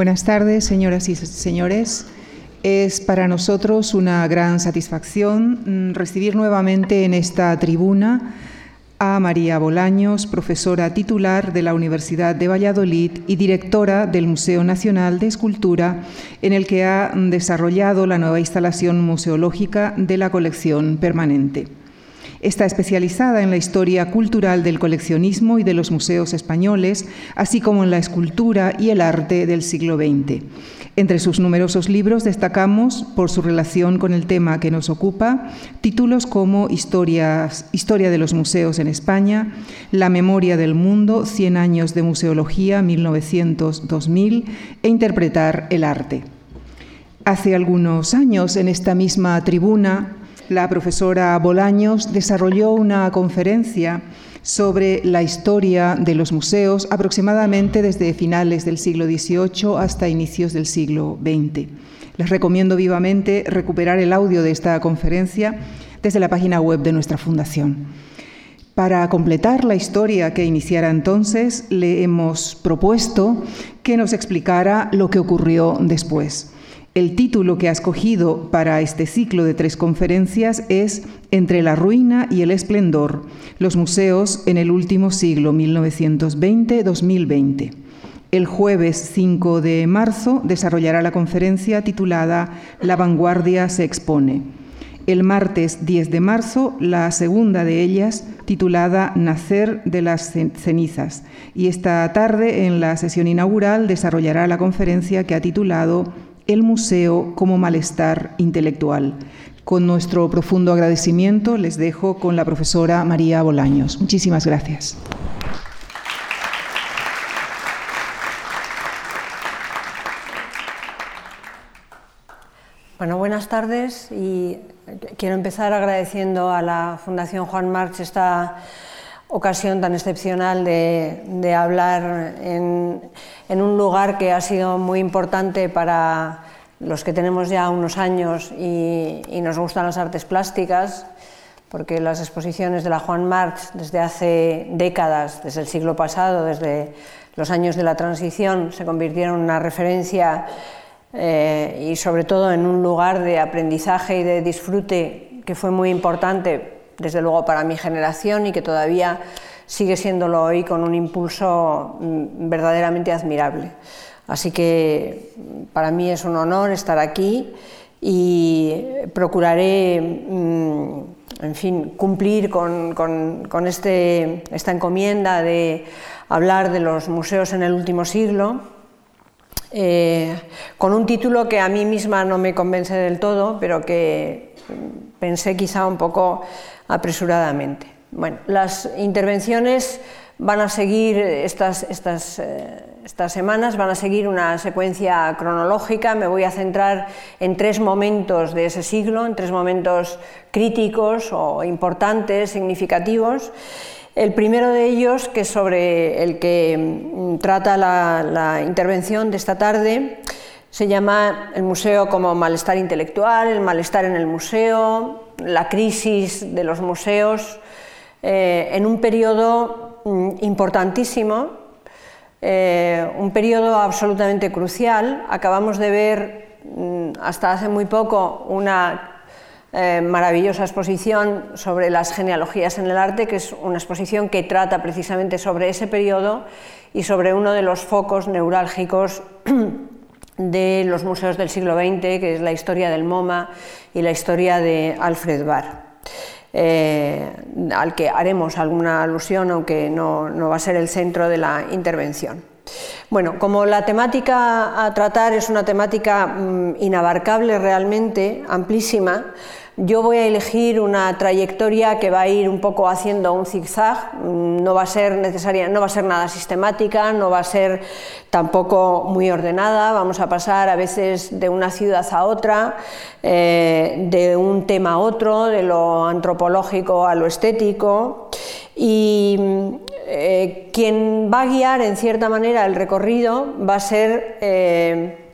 Buenas tardes, señoras y señores. Es para nosotros una gran satisfacción mm, recibir nuevamente en esta tribuna a María Bolaños, profesora titular de la Universidad de Valladolid y directora del Museo Nacional de Escultura, en el que ha desarrollado la nueva instalación museológica de la colección permanente. Está especializada en la historia cultural del coleccionismo y de los museos españoles, así como en la escultura y el arte del siglo XX. Entre sus numerosos libros destacamos, por su relación con el tema que nos ocupa, títulos como Historia de los museos en España, La memoria del mundo, 100 años de museología 1900-2000 e Interpretar el arte. Hace algunos años, en esta misma tribuna, la profesora Bolaños desarrolló una conferencia sobre la historia de los museos aproximadamente desde finales del siglo XVIII hasta inicios del siglo XX. Les recomiendo vivamente recuperar el audio de esta conferencia desde la página web de nuestra fundación. Para completar la historia que iniciara entonces, le hemos propuesto que nos explicara lo que ocurrió después. El título que ha escogido para este ciclo de tres conferencias es Entre la ruina y el esplendor, los museos en el último siglo 1920-2020. El jueves 5 de marzo desarrollará la conferencia titulada La vanguardia se expone. El martes 10 de marzo, la segunda de ellas, titulada Nacer de las cenizas. Y esta tarde, en la sesión inaugural, desarrollará la conferencia que ha titulado el museo como malestar intelectual. Con nuestro profundo agradecimiento les dejo con la profesora María Bolaños. Muchísimas gracias. Bueno, buenas tardes y quiero empezar agradeciendo a la Fundación Juan March esta ocasión tan excepcional de, hablar en, un lugar que ha sido muy importante para los que tenemos ya unos años y, nos gustan las artes plásticas, porque las exposiciones de la Juan March desde hace décadas, desde el siglo pasado, desde los años de la transición, se convirtieron en una referencia eh, y sobre todo en un lugar de aprendizaje y de disfrute que fue muy importante desde luego para mi generación y que todavía sigue siéndolo hoy con un impulso mm, verdaderamente admirable. Así que mm, para mí es un honor estar aquí y procuraré, mm, en fin, cumplir con, este, esta encomienda de hablar de los museos en el último siglo, eh, con un título que a mí misma no me convence del todo, pero que pensé quizá un poco apresuradamente. Bueno, las intervenciones van a seguir estas, estas, eh, estas, semanas, van a seguir una secuencia cronológica. Me voy a centrar en tres momentos de ese siglo, en tres momentos críticos o importantes, significativos. El primero de ellos, que es sobre el que mm, trata la, la intervención de esta tarde, se llama el museo como malestar intelectual, el malestar en el museo, la crisis de los museos eh, en un periodo mm, importantísimo, eh, un periodo absolutamente crucial. Acabamos de ver mm, hasta hace muy poco una eh, maravillosa exposición sobre las genealogías en el arte, que es una exposición que trata precisamente sobre ese periodo y sobre uno de los focos neurálgicos de los museos del siglo XX, que es la historia del MoMA y la historia de Alfred Barr, eh, al que haremos alguna alusión, aunque no, no va a ser el centro de la intervención. Bueno, como la temática a tratar es una temática mm, inabarcable realmente, amplísima, yo voy a elegir una trayectoria que va a ir un poco haciendo un zigzag, mm, no va a ser necesaria, no va a ser nada sistemática, no va a ser tampoco muy ordenada, vamos a pasar a veces de una ciudad a otra, eh, de un tema a otro, de lo antropológico a lo estético. Y eh, quien va a guiar en cierta manera el recorrido va a ser eh,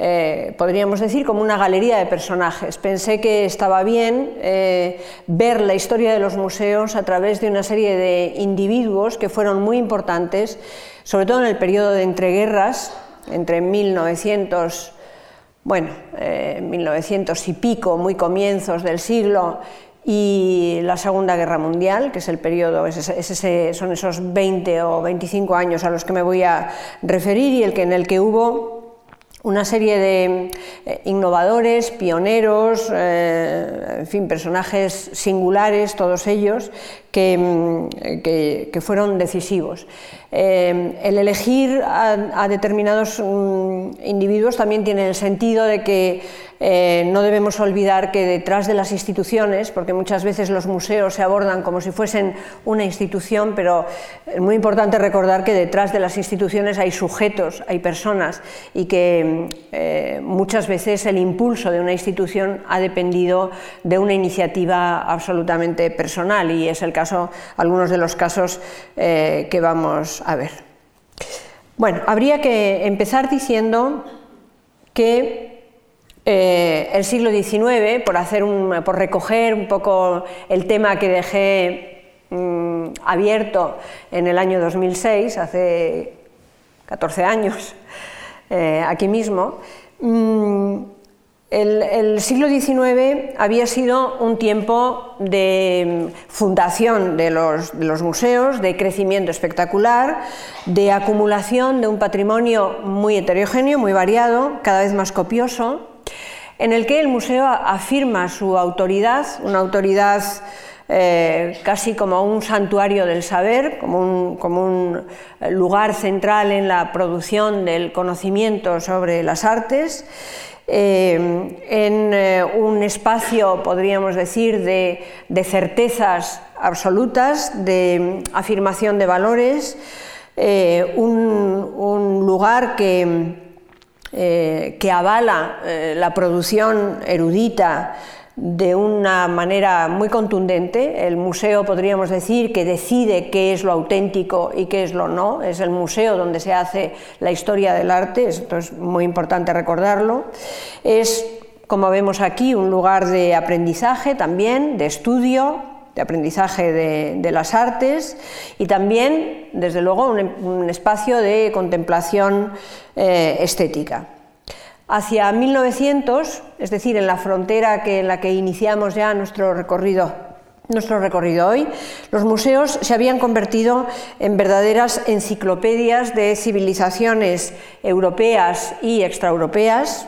eh, podríamos decir, como una galería de personajes. Pensé que estaba bien eh, ver la historia de los museos a través de una serie de individuos que fueron muy importantes, sobre todo en el periodo de entreguerras, entre 1900, bueno, 1900 y pico, muy comienzos del siglo, y la Segunda Guerra Mundial, que es el periodo, son esos 20 o 25 años a los que me voy a referir y el que, en el que hubo una serie de eh, innovadores, pioneros, eh, en fin, personajes singulares, todos ellos, que, mm, fueron decisivos. Eh, el elegir a, determinados mm, individuos también tiene el sentido de que eh, no debemos olvidar que detrás de las instituciones, porque muchas veces los museos se abordan como si fuesen una institución, pero es muy importante recordar que detrás de las instituciones hay sujetos, hay personas, y que eh, muchas veces el impulso de una institución ha dependido de una iniciativa absolutamente personal, y es el caso, algunos de los casos eh, que vamos a ver. Bueno, habría que empezar diciendo que eh, el siglo XIX, por, recoger un poco el tema que dejé mm, abierto en el año 2006, hace 14 años, eh, aquí mismo, mm, el, siglo XIX había sido un tiempo de fundación de los, museos, de crecimiento espectacular, de acumulación de un patrimonio muy heterogéneo, muy variado, cada vez más copioso, en el que el museo afirma su autoridad, una autoridad eh, casi como un santuario del saber, como un, lugar central en la producción del conocimiento sobre las artes, eh, en eh, un espacio, podríamos decir, de, certezas absolutas, de afirmación de valores, un lugar que eh, que avala eh, la producción erudita de una manera muy contundente. El museo podríamos decir que decide qué es lo auténtico y qué es lo no. Es el museo donde se hace la historia del arte, esto es muy importante recordarlo. Es, como vemos aquí, un lugar de aprendizaje también, de estudio, de aprendizaje de, las artes y también, desde luego, un, espacio de contemplación eh, estética. Hacia 1900, es decir, en la frontera que, en la que iniciamos ya nuestro recorrido nuestro recorrido hoy, los museos se habían convertido en verdaderas enciclopedias de civilizaciones europeas y extraeuropeas,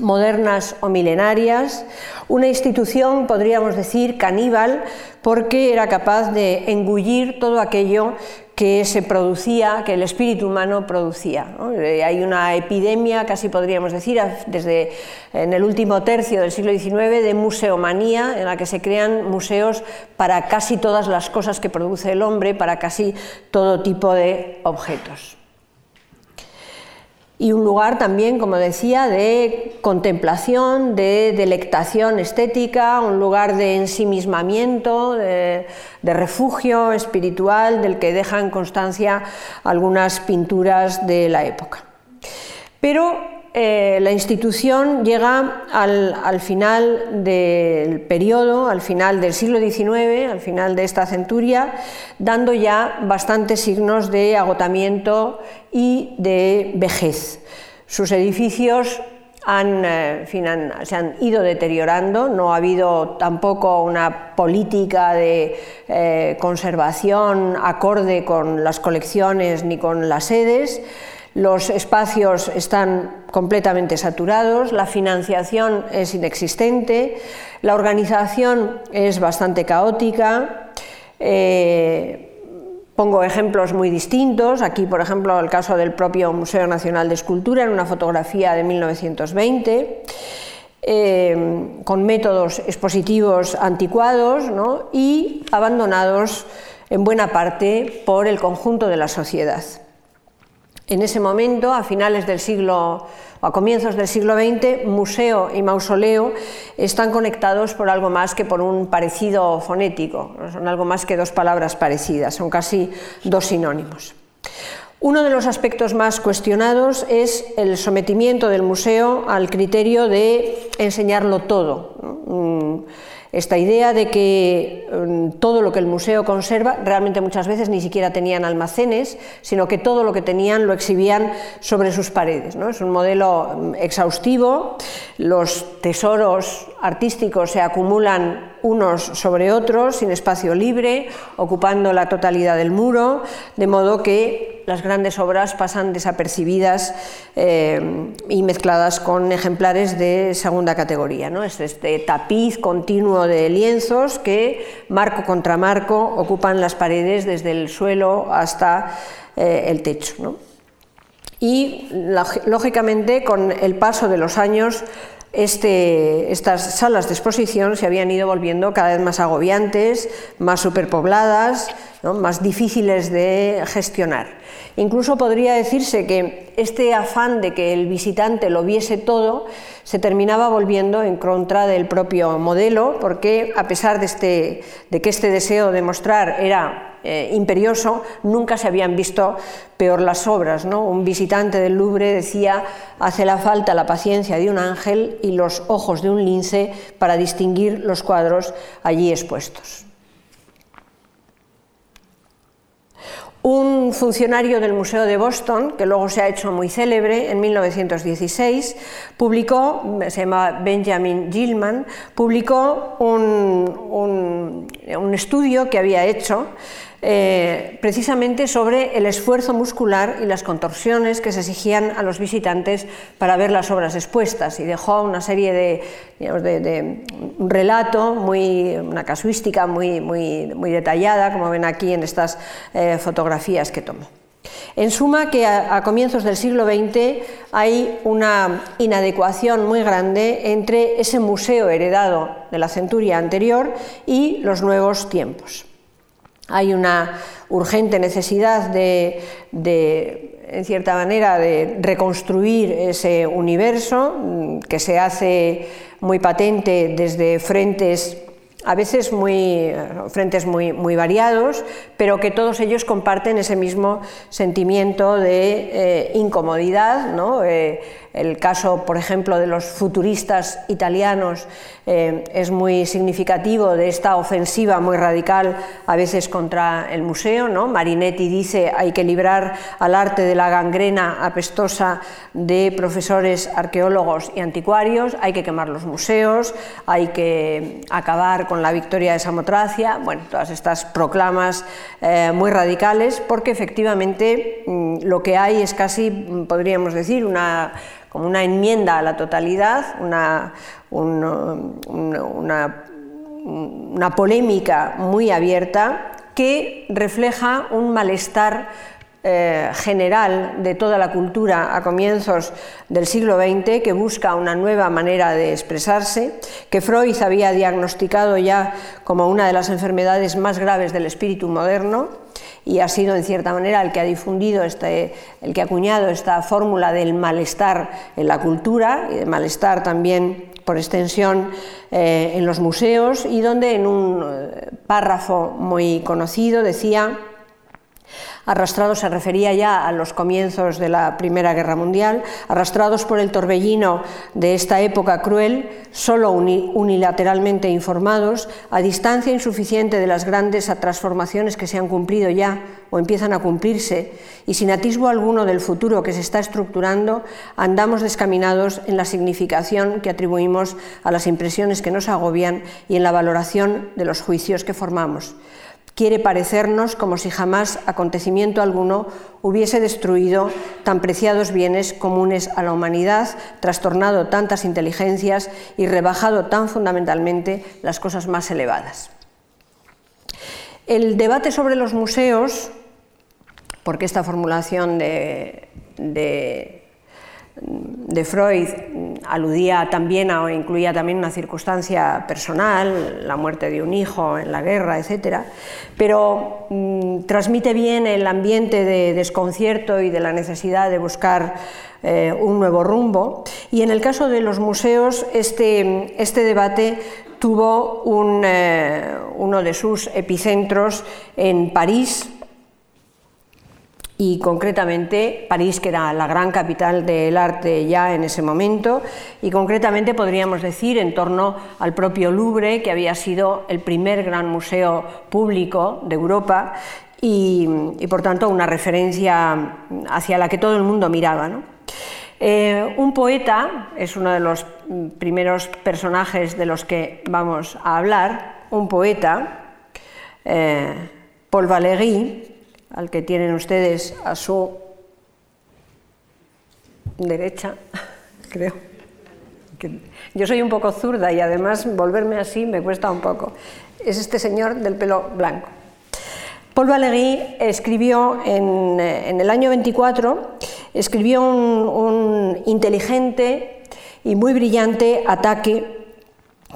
modernas o milenarias, una institución, podríamos decir, caníbal, porque era capaz de engullir todo aquello que se producía, que el espíritu humano producía. Eh, hay una epidemia, casi podríamos decir, desde en el último tercio del siglo XIX, de museomanía, en la que se crean museos para casi todas las cosas que produce el hombre, para casi todo tipo de objetos y un lugar también, como decía, de contemplación, de delectación estética, un lugar de ensimismamiento, de, refugio espiritual del que dejan constancia algunas pinturas de la época. Pero eh, la institución llega al, final del periodo, al final del siglo XIX, al final de esta centuria, dando ya bastantes signos de agotamiento y de vejez. Sus edificios eh, se han ido deteriorando, no ha habido tampoco una política de eh, conservación acorde con las colecciones ni con las sedes los espacios están completamente saturados, la financiación es inexistente, la organización es bastante caótica. Eh, pongo ejemplos muy distintos. Aquí, por ejemplo, el caso del propio Museo Nacional de Escultura en una fotografía de 1920. Eh, con métodos expositivos anticuados y abandonados en buena parte por el conjunto de la sociedad. En ese momento, a finales del siglo o a comienzos del siglo XX, museo y mausoleo están conectados por algo más que por un parecido fonético, son algo más que dos palabras parecidas, son casi dos sinónimos. Uno de los aspectos más cuestionados es el sometimiento del museo al criterio de enseñarlo todo. Esta idea de que mm, todo lo que el museo conserva, realmente muchas veces ni siquiera tenían almacenes, sino que todo lo que tenían lo exhibían sobre sus paredes. Es un modelo mm, exhaustivo, los tesoros artísticos se acumulan unos sobre otros, sin espacio libre, ocupando la totalidad del muro, de modo que las grandes obras pasan desapercibidas eh, y mezcladas con ejemplares de segunda categoría. ¿no? Es este tapiz continuo de lienzos que, marco contra marco, ocupan las paredes desde el suelo hasta eh, el techo. Y, lógicamente, con el paso de los años, este, estas salas de exposición se habían ido volviendo cada vez más agobiantes, más superpobladas, más difíciles de gestionar. Incluso podría decirse que este afán de que el visitante lo viese todo se terminaba volviendo en contra del propio modelo, porque a pesar de, este, que este deseo de mostrar era eh, imperioso, nunca se habían visto peor las obras. ¿no? Un visitante del Louvre decía, hace la falta la paciencia de un ángel y los ojos de un lince para distinguir los cuadros allí expuestos. Un funcionario del Museo de Boston, que luego se ha hecho muy célebre, en 1916, publicó, se llama Benjamin Gilman, publicó un, un estudio que había hecho eh, precisamente sobre el esfuerzo muscular y las contorsiones que se exigían a los visitantes para ver las obras expuestas y dejó una serie de, relato, muy, una casuística muy, detallada, como ven aquí en estas eh, fotografías que tomo. En suma, que a, comienzos del siglo XX hay una inadecuación muy grande entre ese museo heredado de la centuria anterior y los nuevos tiempos. Hay una urgente necesidad de, en cierta manera, de reconstruir ese universo mm, que se hace muy patente desde frentes a veces muy, frentes muy, muy, variados, pero que todos ellos comparten ese mismo sentimiento de eh, incomodidad. ¿no? Eh, el caso, por ejemplo, de los futuristas italianos eh, es muy significativo de esta ofensiva muy radical, a veces contra el museo. ¿no? Marinetti dice hay que librar al arte de la gangrena apestosa de profesores arqueólogos y anticuarios, hay que quemar los museos, hay que acabar con la victoria de Samotracia, bueno, todas estas proclamas eh, muy radicales, porque efectivamente mm, lo que hay es casi, podríamos decir, una como una enmienda a la totalidad, una, una, polémica muy abierta que refleja un malestar eh, general de toda la cultura a comienzos del siglo XX que busca una nueva manera de expresarse, que Freud había diagnosticado ya como una de las enfermedades más graves del espíritu moderno y ha sido en cierta manera el que ha difundido, este, el que ha acuñado esta fórmula del malestar en la cultura y del malestar también por extensión eh, en los museos y donde en un eh, párrafo muy conocido decía arrastrados se refería ya a los comienzos de la Primera Guerra Mundial, arrastrados por el torbellino de esta época cruel, solo unilateralmente informados, a distancia insuficiente de las grandes transformaciones que se han cumplido ya o empiezan a cumplirse, y sin atisbo alguno del futuro que se está estructurando, andamos descaminados en la significación que atribuimos a las impresiones que nos agobian y en la valoración de los juicios que formamos quiere parecernos como si jamás acontecimiento alguno hubiese destruido tan preciados bienes comunes a la humanidad, trastornado tantas inteligencias y rebajado tan fundamentalmente las cosas más elevadas. El debate sobre los museos, porque esta formulación de, de Freud aludía también o incluía también una circunstancia personal, la muerte de un hijo en la guerra, etc., pero mm, transmite bien el ambiente de desconcierto y de la necesidad de buscar eh, un nuevo rumbo. Y en el caso de los museos, este, este debate tuvo eh, uno de sus epicentros en París, y concretamente París, que era la gran capital del arte ya en ese momento, y concretamente podríamos decir en torno al propio Louvre, que había sido el primer gran museo público de Europa y, por tanto una referencia hacia la que todo el mundo miraba. Eh, un poeta es uno de los primeros personajes de los que vamos a hablar, un poeta, eh, Paul Valéry, al que tienen ustedes a su derecha, creo. Yo soy un poco zurda y además volverme así me cuesta un poco. Es este señor del pelo blanco. Paul Valéry escribió en, el año 24, escribió un inteligente y muy brillante ataque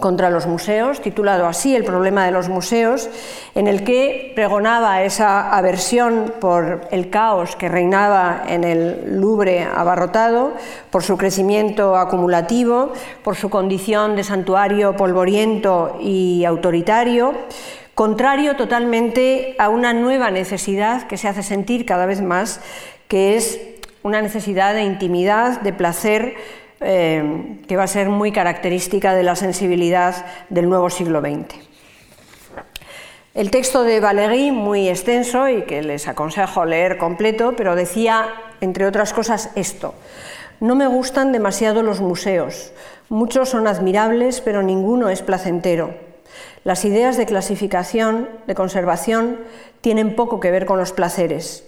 contra los museos, titulado así El problema de los museos, en el que pregonaba esa aversión por el caos que reinaba en el Louvre abarrotado, por su crecimiento acumulativo, por su condición de santuario polvoriento y autoritario, contrario totalmente a una nueva necesidad que se hace sentir cada vez más, que es una necesidad de intimidad, de placer, eh, que va a ser muy característica de la sensibilidad del nuevo siglo XX. El texto de Valéry, muy extenso y que les aconsejo leer completo, pero decía, entre otras cosas, esto. No me gustan demasiado los museos. Muchos son admirables, pero ninguno es placentero. Las ideas de clasificación, de conservación, tienen poco que ver con los placeres.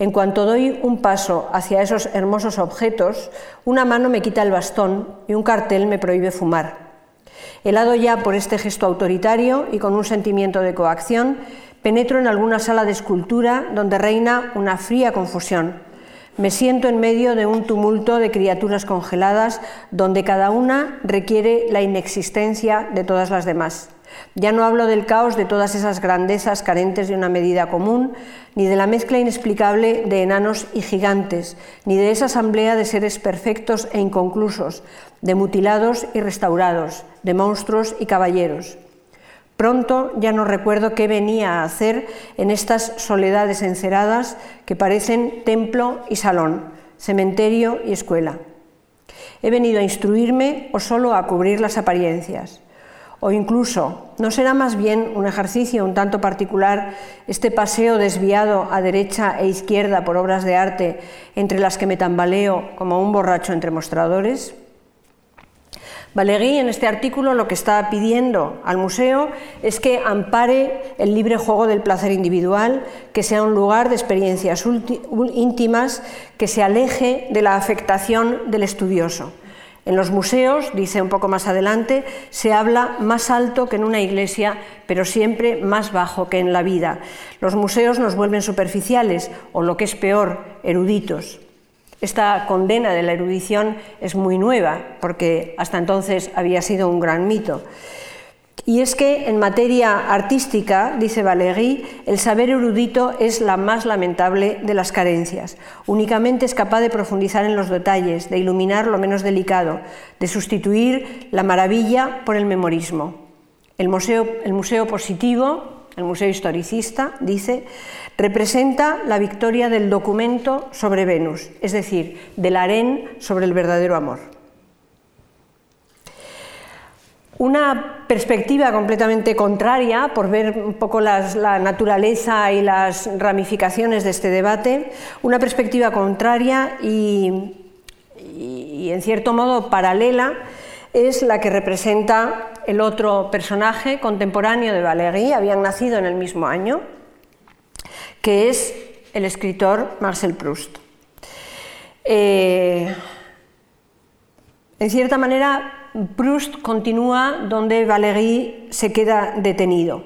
En cuanto doy un paso hacia esos hermosos objetos, una mano me quita el bastón y un cartel me prohíbe fumar. Helado ya por este gesto autoritario y con un sentimiento de coacción, penetro en alguna sala de escultura donde reina una fría confusión. Me siento en medio de un tumulto de criaturas congeladas donde cada una requiere la inexistencia de todas las demás. Ya no hablo del caos de todas esas grandezas carentes de una medida común, ni de la mezcla inexplicable de enanos y gigantes, ni de esa asamblea de seres perfectos e inconclusos, de mutilados y restaurados, de monstruos y caballeros. Pronto ya no recuerdo qué venía a hacer en estas soledades enceradas que parecen templo y salón, cementerio y escuela. He venido a instruirme o solo a cubrir las apariencias. O incluso, ¿no será más bien un ejercicio un tanto particular este paseo desviado a derecha e izquierda por obras de arte entre las que me tambaleo como un borracho entre mostradores? Valéry en este artículo lo que está pidiendo al museo es que ampare el libre juego del placer individual, que sea un lugar de experiencias íntimas, que se aleje de la afectación del estudioso. En los museos, dice un poco más adelante, se habla más alto que en una iglesia, pero siempre más bajo que en la vida. Los museos nos vuelven superficiales o, lo que es peor, eruditos. Esta condena de la erudición es muy nueva, porque hasta entonces había sido un gran mito. Y es que en materia artística, dice Valéry, el saber erudito es la más lamentable de las carencias. Únicamente es capaz de profundizar en los detalles, de iluminar lo menos delicado, de sustituir la maravilla por el memorismo. El museo, el museo positivo, el museo historicista, dice, representa la victoria del documento sobre Venus, es decir, del harén sobre el verdadero amor. Una perspectiva completamente contraria, por ver un poco la naturaleza y las ramificaciones de este debate, una perspectiva contraria y, en cierto modo paralela es la que representa el otro personaje contemporáneo de Valéry, habían nacido en el mismo año, que es el escritor Marcel Proust. Eh, en cierta manera, Proust continúa donde Valéry se queda detenido.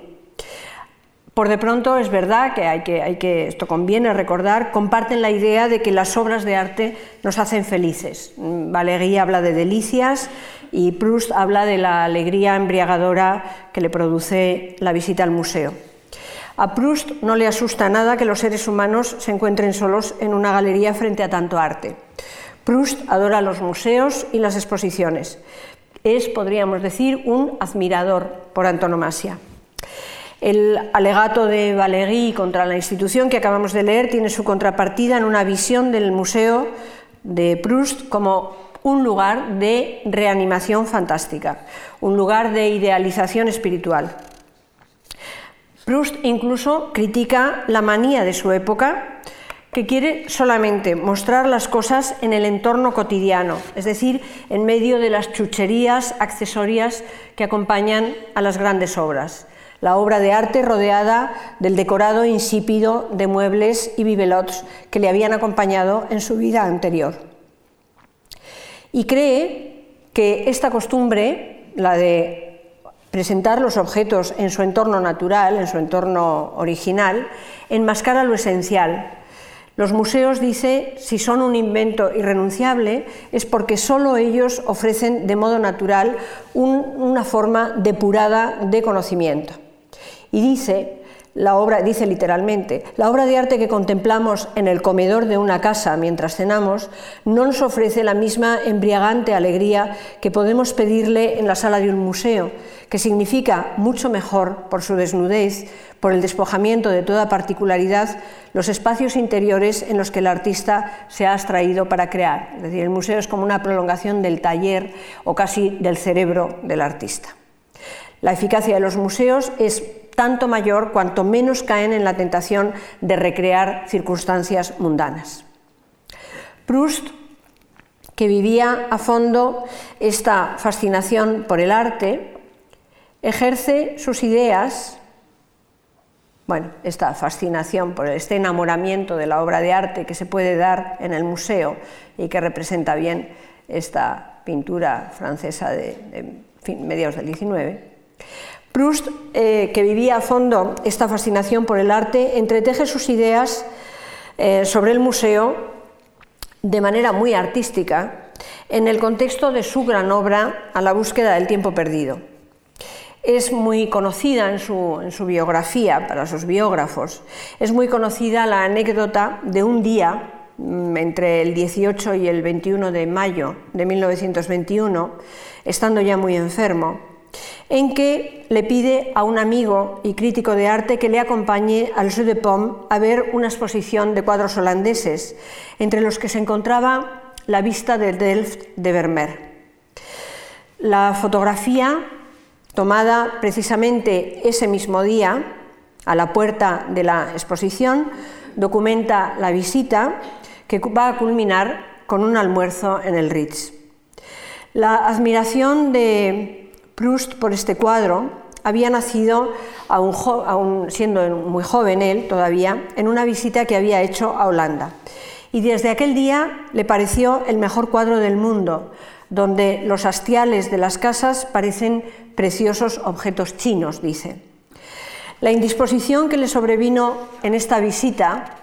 Por de pronto es verdad que, hay que, hay que, esto conviene recordar, comparten la idea de que las obras de arte nos hacen felices. Valéry habla de delicias y Proust habla de la alegría embriagadora que le produce la visita al museo. A Proust no le asusta nada que los seres humanos se encuentren solos en una galería frente a tanto arte. Proust adora los museos y las exposiciones, es, podríamos decir, un admirador por antonomasia. El alegato de Valéry contra la institución que acabamos de leer tiene su contrapartida en una visión del Museo de Proust como un lugar de reanimación fantástica, un lugar de idealización espiritual. Proust incluso critica la manía de su época, que quiere solamente mostrar las cosas en el entorno cotidiano, es decir, en medio de las chucherías accesorias que acompañan a las grandes obras la obra de arte rodeada del decorado insípido de muebles y bibelots que le habían acompañado en su vida anterior. Y cree que esta costumbre, la de presentar los objetos en su entorno natural, en su entorno original, enmascara lo esencial. Los museos, dice, si son un invento irrenunciable, es porque solo ellos ofrecen de modo natural una forma depurada de conocimiento. Y dice, la obra, dice literalmente, la obra de arte que contemplamos en el comedor de una casa mientras cenamos no nos ofrece la misma embriagante alegría que podemos pedirle en la sala de un museo, que significa mucho mejor por su desnudez, por el despojamiento de toda particularidad, los espacios interiores en los que el artista se ha abstraído para crear. Es decir, el museo es como una prolongación del taller o casi del cerebro del artista. La eficacia de los museos es tanto mayor cuanto menos caen en la tentación de recrear circunstancias mundanas. Proust, que vivía a fondo esta fascinación por el arte, ejerce sus ideas, bueno, esta fascinación por este enamoramiento de la obra de arte que se puede dar en el museo y que representa bien esta pintura francesa de, mediados del XIX, Proust, eh, que vivía a fondo esta fascinación por el arte, entreteje sus ideas eh, sobre el museo de manera muy artística en el contexto de su gran obra A la búsqueda del tiempo perdido. Es muy conocida en su, en su biografía para sus biógrafos, es muy conocida la anécdota de un día mm, entre el 18 y el 21 de mayo de 1921, estando ya muy enfermo, en que le pide a un amigo y crítico de arte que le acompañe al Jeu de Pomme a ver una exposición de cuadros holandeses, entre los que se encontraba la vista de Delft de Vermeer. La fotografía, tomada precisamente ese mismo día, a la puerta de la exposición, documenta la visita que va a culminar con un almuerzo en el Ritz. La admiración de Proust por este cuadro había nacido, siendo muy joven él todavía, en una visita que había hecho a Holanda. Y desde aquel día le pareció el mejor cuadro del mundo, donde los hastiales de las casas parecen preciosos objetos chinos, dice. La indisposición que le sobrevino en esta visita,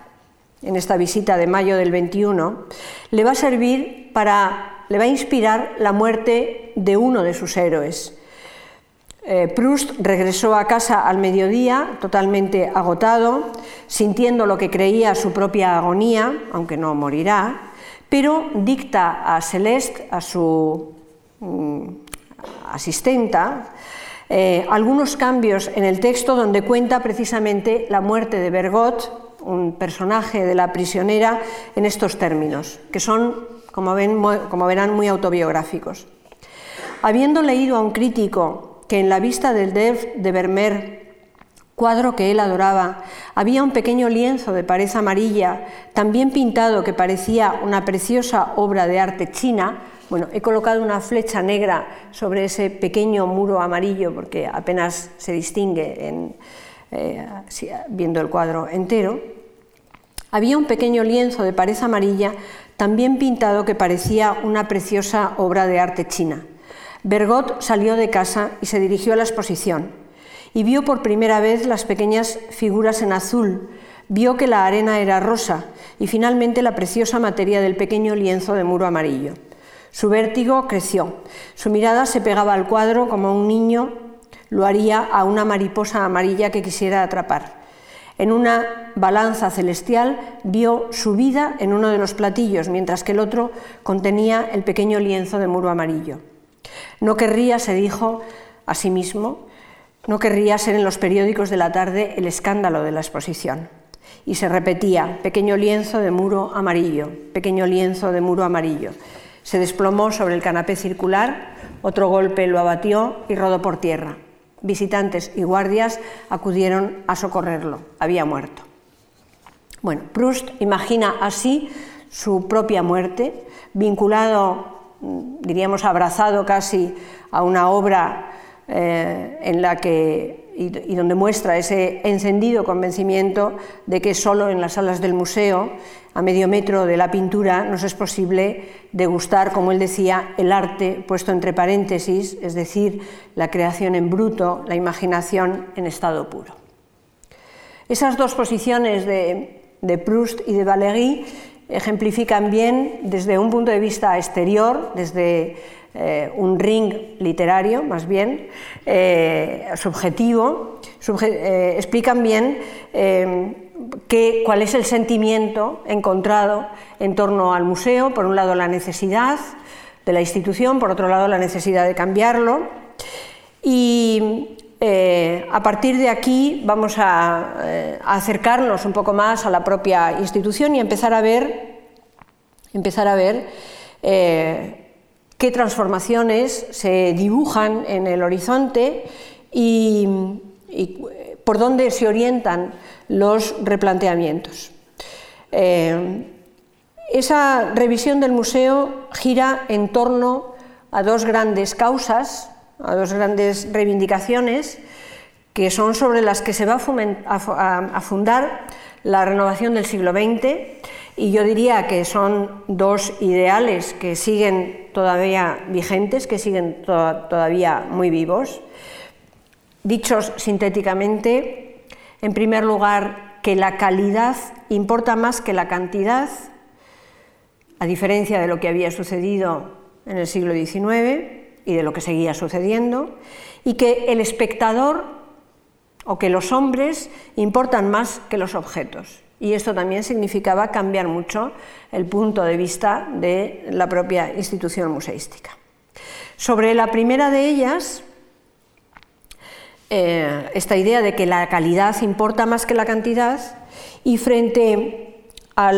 en esta visita de mayo del 21, le va a servir para, le va a inspirar la muerte de uno de sus héroes, eh, Proust regresó a casa al mediodía totalmente agotado, sintiendo lo que creía su propia agonía, aunque no morirá, pero dicta a Celeste, a su mm, asistenta, eh, algunos cambios en el texto donde cuenta precisamente la muerte de Bergot, un personaje de la prisionera, en estos términos, que son, como, verán, muy autobiográficos. Habiendo leído a un crítico que en la vista del Dev de Vermeer, cuadro que él adoraba, había un pequeño lienzo de pared amarilla, también pintado que parecía una preciosa obra de arte china. Bueno, he colocado una flecha negra sobre ese pequeño muro amarillo porque apenas se distingue eh, viendo el cuadro entero. Había un pequeño lienzo de pared amarilla, también pintado que parecía una preciosa obra de arte china. Bergot salió de casa y se dirigió a la exposición y vio por primera vez las pequeñas figuras en azul, vio que la arena era rosa y finalmente la preciosa materia del pequeño lienzo de muro amarillo. Su vértigo creció, su mirada se pegaba al cuadro como un niño lo haría a una mariposa amarilla que quisiera atrapar. En una balanza celestial vio su vida en uno de los platillos, mientras que el otro contenía el pequeño lienzo de muro amarillo. No querría, se dijo a sí mismo, no querría ser en los periódicos de la tarde el escándalo de la exposición. Y se repetía, pequeño lienzo de muro amarillo, pequeño lienzo de muro amarillo. Se desplomó sobre el canapé circular, otro golpe lo abatió y rodó por tierra. Visitantes y guardias acudieron a socorrerlo. Había muerto. Bueno, Proust imagina así su propia muerte, vinculado, diríamos, abrazado casi a una obra eh, en la que, y, donde muestra ese encendido convencimiento de que solo en las salas del museo, a medio metro de la pintura, nos es posible degustar, como él decía, el arte puesto entre paréntesis, es decir, la creación en bruto, la imaginación en estado puro. Esas dos posiciones de, de Proust y de Valéry ejemplifican bien desde un punto de vista exterior, desde eh, un ring literario, más bien, eh, subjetivo, eh, explican bien cuál es el sentimiento encontrado en torno al museo, por un lado la necesidad de la institución, por otro lado la necesidad de cambiarlo. Y a partir de aquí vamos a, acercarnos un poco más a la propia institución y empezar a ver, empezar a ver qué transformaciones se dibujan en el horizonte y, por dónde se orientan los replanteamientos. Eh, esa revisión del museo gira en torno a dos grandes causas, a dos grandes reivindicaciones, que son sobre las que se va a fundar la renovación del siglo XX y yo diría que son dos ideales que siguen todavía vigentes, que siguen todavía muy vivos. Dichos sintéticamente, en primer lugar, que la calidad importa más que la cantidad, a diferencia de lo que había sucedido en el siglo XIX y de lo que seguía sucediendo, y que el espectador o que los hombres importan más que los objetos y esto también significaba cambiar mucho el punto de vista de la propia institución museística. Sobre la primera de ellas, eh, esta idea de que la calidad importa más que la cantidad y frente a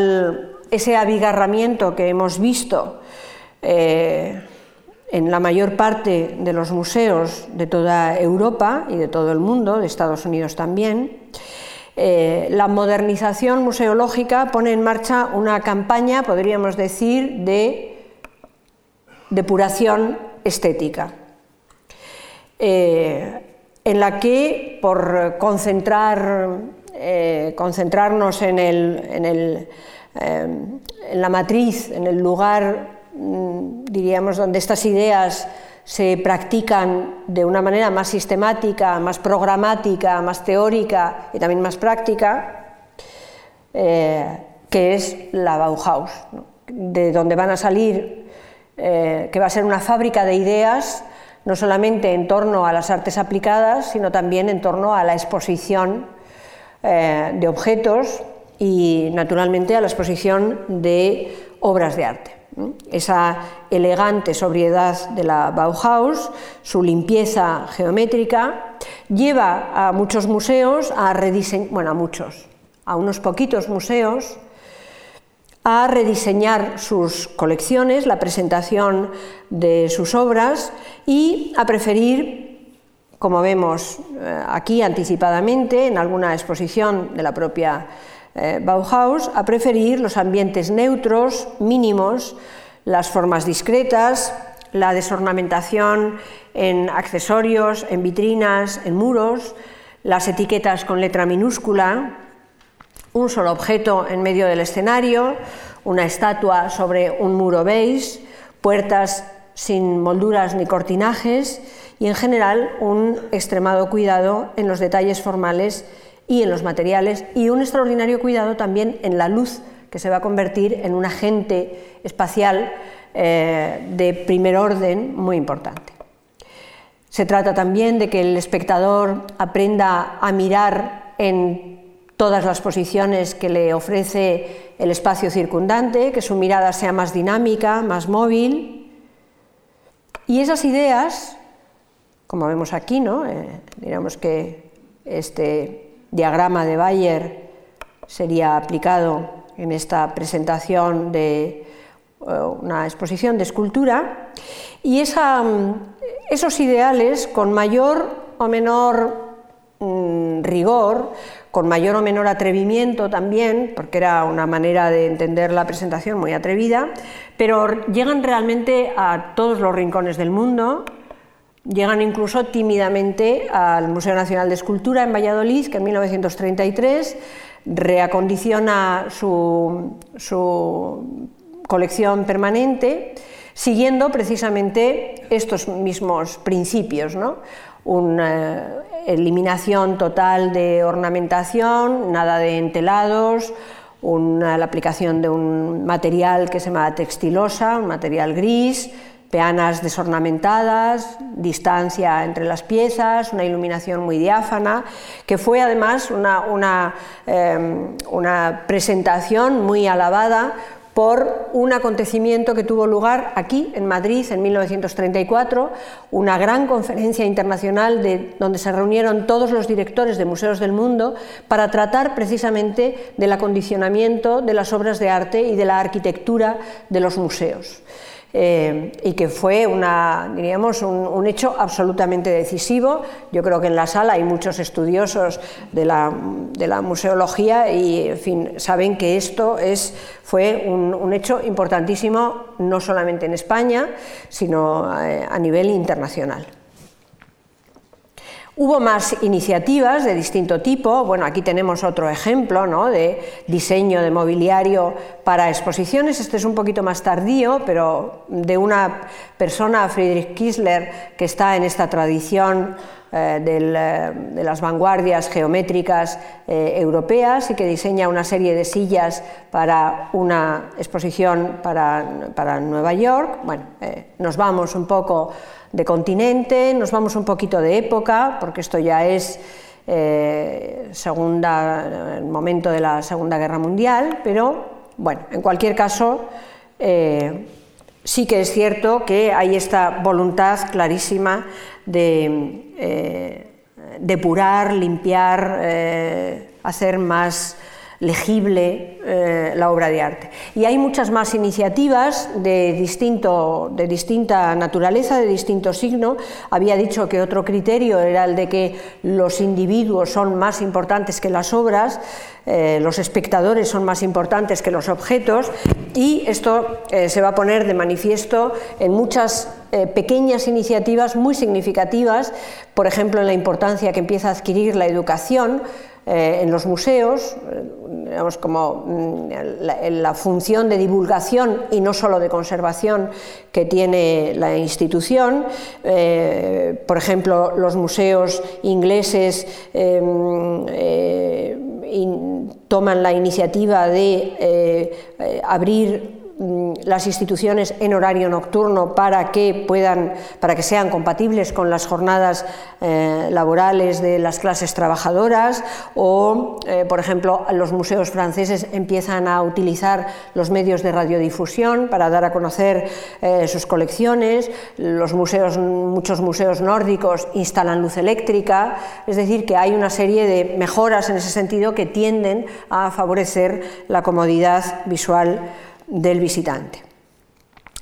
ese abigarramiento que hemos visto eh, en la mayor parte de los museos de toda Europa y de todo el mundo, de Estados Unidos también, eh, la modernización museológica pone en marcha una campaña, podríamos decir, de depuración estética, eh, en la que por eh, concentrarnos en, la matriz, en el lugar, diríamos, donde estas ideas se practican de una manera más sistemática, más programática, más teórica y también más práctica, eh, que es la Bauhaus, de donde van a salir, eh, que va a ser una fábrica de ideas, no solamente en torno a las artes aplicadas, sino también en torno a la exposición eh, de objetos y, naturalmente, a la exposición de obras de arte. Esa elegante sobriedad de la Bauhaus, su limpieza geométrica, lleva a muchos museos a rediseñar, bueno, a muchos, a unos poquitos museos, a rediseñar sus colecciones, la presentación de sus obras y a preferir, como vemos eh, aquí anticipadamente en alguna exposición de la propia eh, Bauhaus a preferir los ambientes neutros, mínimos, las formas discretas, la desornamentación en accesorios, en vitrinas, en muros, las etiquetas con letra minúscula, un solo objeto en medio del escenario, una estatua sobre un muro beige, puertas sin molduras ni cortinajes y en general un extremado cuidado en los detalles formales y en los materiales y un extraordinario cuidado también en la luz que se va a convertir en un agente espacial eh, de primer orden muy importante. Se trata también de que el espectador aprenda a mirar en todas las posiciones que le ofrece el espacio circundante, que su mirada sea más dinámica, más móvil. Y esas ideas como vemos aquí, ¿no? digamos que este diagrama de Bayer sería aplicado en esta presentación de una exposición de escultura. Y mm, esos ideales con mayor o menor mm, rigor, con mayor o menor atrevimiento también, porque era una manera de entender la presentación muy atrevida, pero llegan realmente a todos los rincones del mundo, llegan incluso tímidamente al Museo Nacional de Escultura en Valladolid, que en 1933 reacondiciona su, colección permanente, siguiendo precisamente estos mismos principios. ¿no? Una eliminación total de ornamentación, nada de entelados, una, la aplicación de un material que se llama textilosa, un material gris, peanas desornamentadas, distancia entre las piezas, una iluminación muy diáfana, que fue además una, una, una presentación muy alabada por un acontecimiento que tuvo lugar aquí, en Madrid, en 1934, una gran conferencia internacional de, donde se reunieron todos los directores de museos del mundo para tratar precisamente del acondicionamiento de las obras de arte y de la arquitectura de los museos. Eh, y que fue una, diríamos, un, hecho absolutamente decisivo. Yo creo que en la sala hay muchos estudiosos de la, de la museología y saben que esto es, fue un, un hecho importantísimo no solamente en España, sino eh, a nivel internacional. Hubo más iniciativas de distinto tipo, bueno, aquí tenemos otro ejemplo de diseño de mobiliario para exposiciones, este es un poquito más tardío, pero de una persona, Friedrich Kiesler, que está en esta tradición eh, eh, de las vanguardias geométricas eh, europeas y que diseña una serie de sillas para una exposición para, para Nueva York. Bueno, nos vamos un poco de continente, nos vamos un poquito de época, porque esto ya es segunda, el momento de la Segunda Guerra Mundial, pero bueno, en cualquier caso, sí que es cierto que hay esta voluntad clarísima de eh, depurar, limpiar, hacer más legible eh, la obra de arte. Y hay muchas más iniciativas de, distinto, de distinta naturaleza, de distinto signo. Había dicho que otro criterio era el de que los individuos son más importantes que las obras, eh, los espectadores son más importantes que los objetos y esto eh, se va a poner de manifiesto en muchas pequeñas iniciativas muy significativas, por ejemplo en la importancia que empieza a adquirir la educación, eh, en los museos, eh, digamos, como mm, la, función de divulgación y no solo de conservación que tiene la institución. Eh, por ejemplo, los museos ingleses em, toman la iniciativa de abrir las instituciones en horario nocturno para que puedan para que sean compatibles con las jornadas eh, laborales de las clases trabajadoras o eh, por ejemplo los museos franceses empiezan a utilizar los medios de radiodifusión para dar a conocer eh, sus colecciones los museos muchos museos nórdicos instalan luz eléctrica es decir que hay una serie de mejoras en ese sentido que tienden a favorecer la comodidad visual del visitante.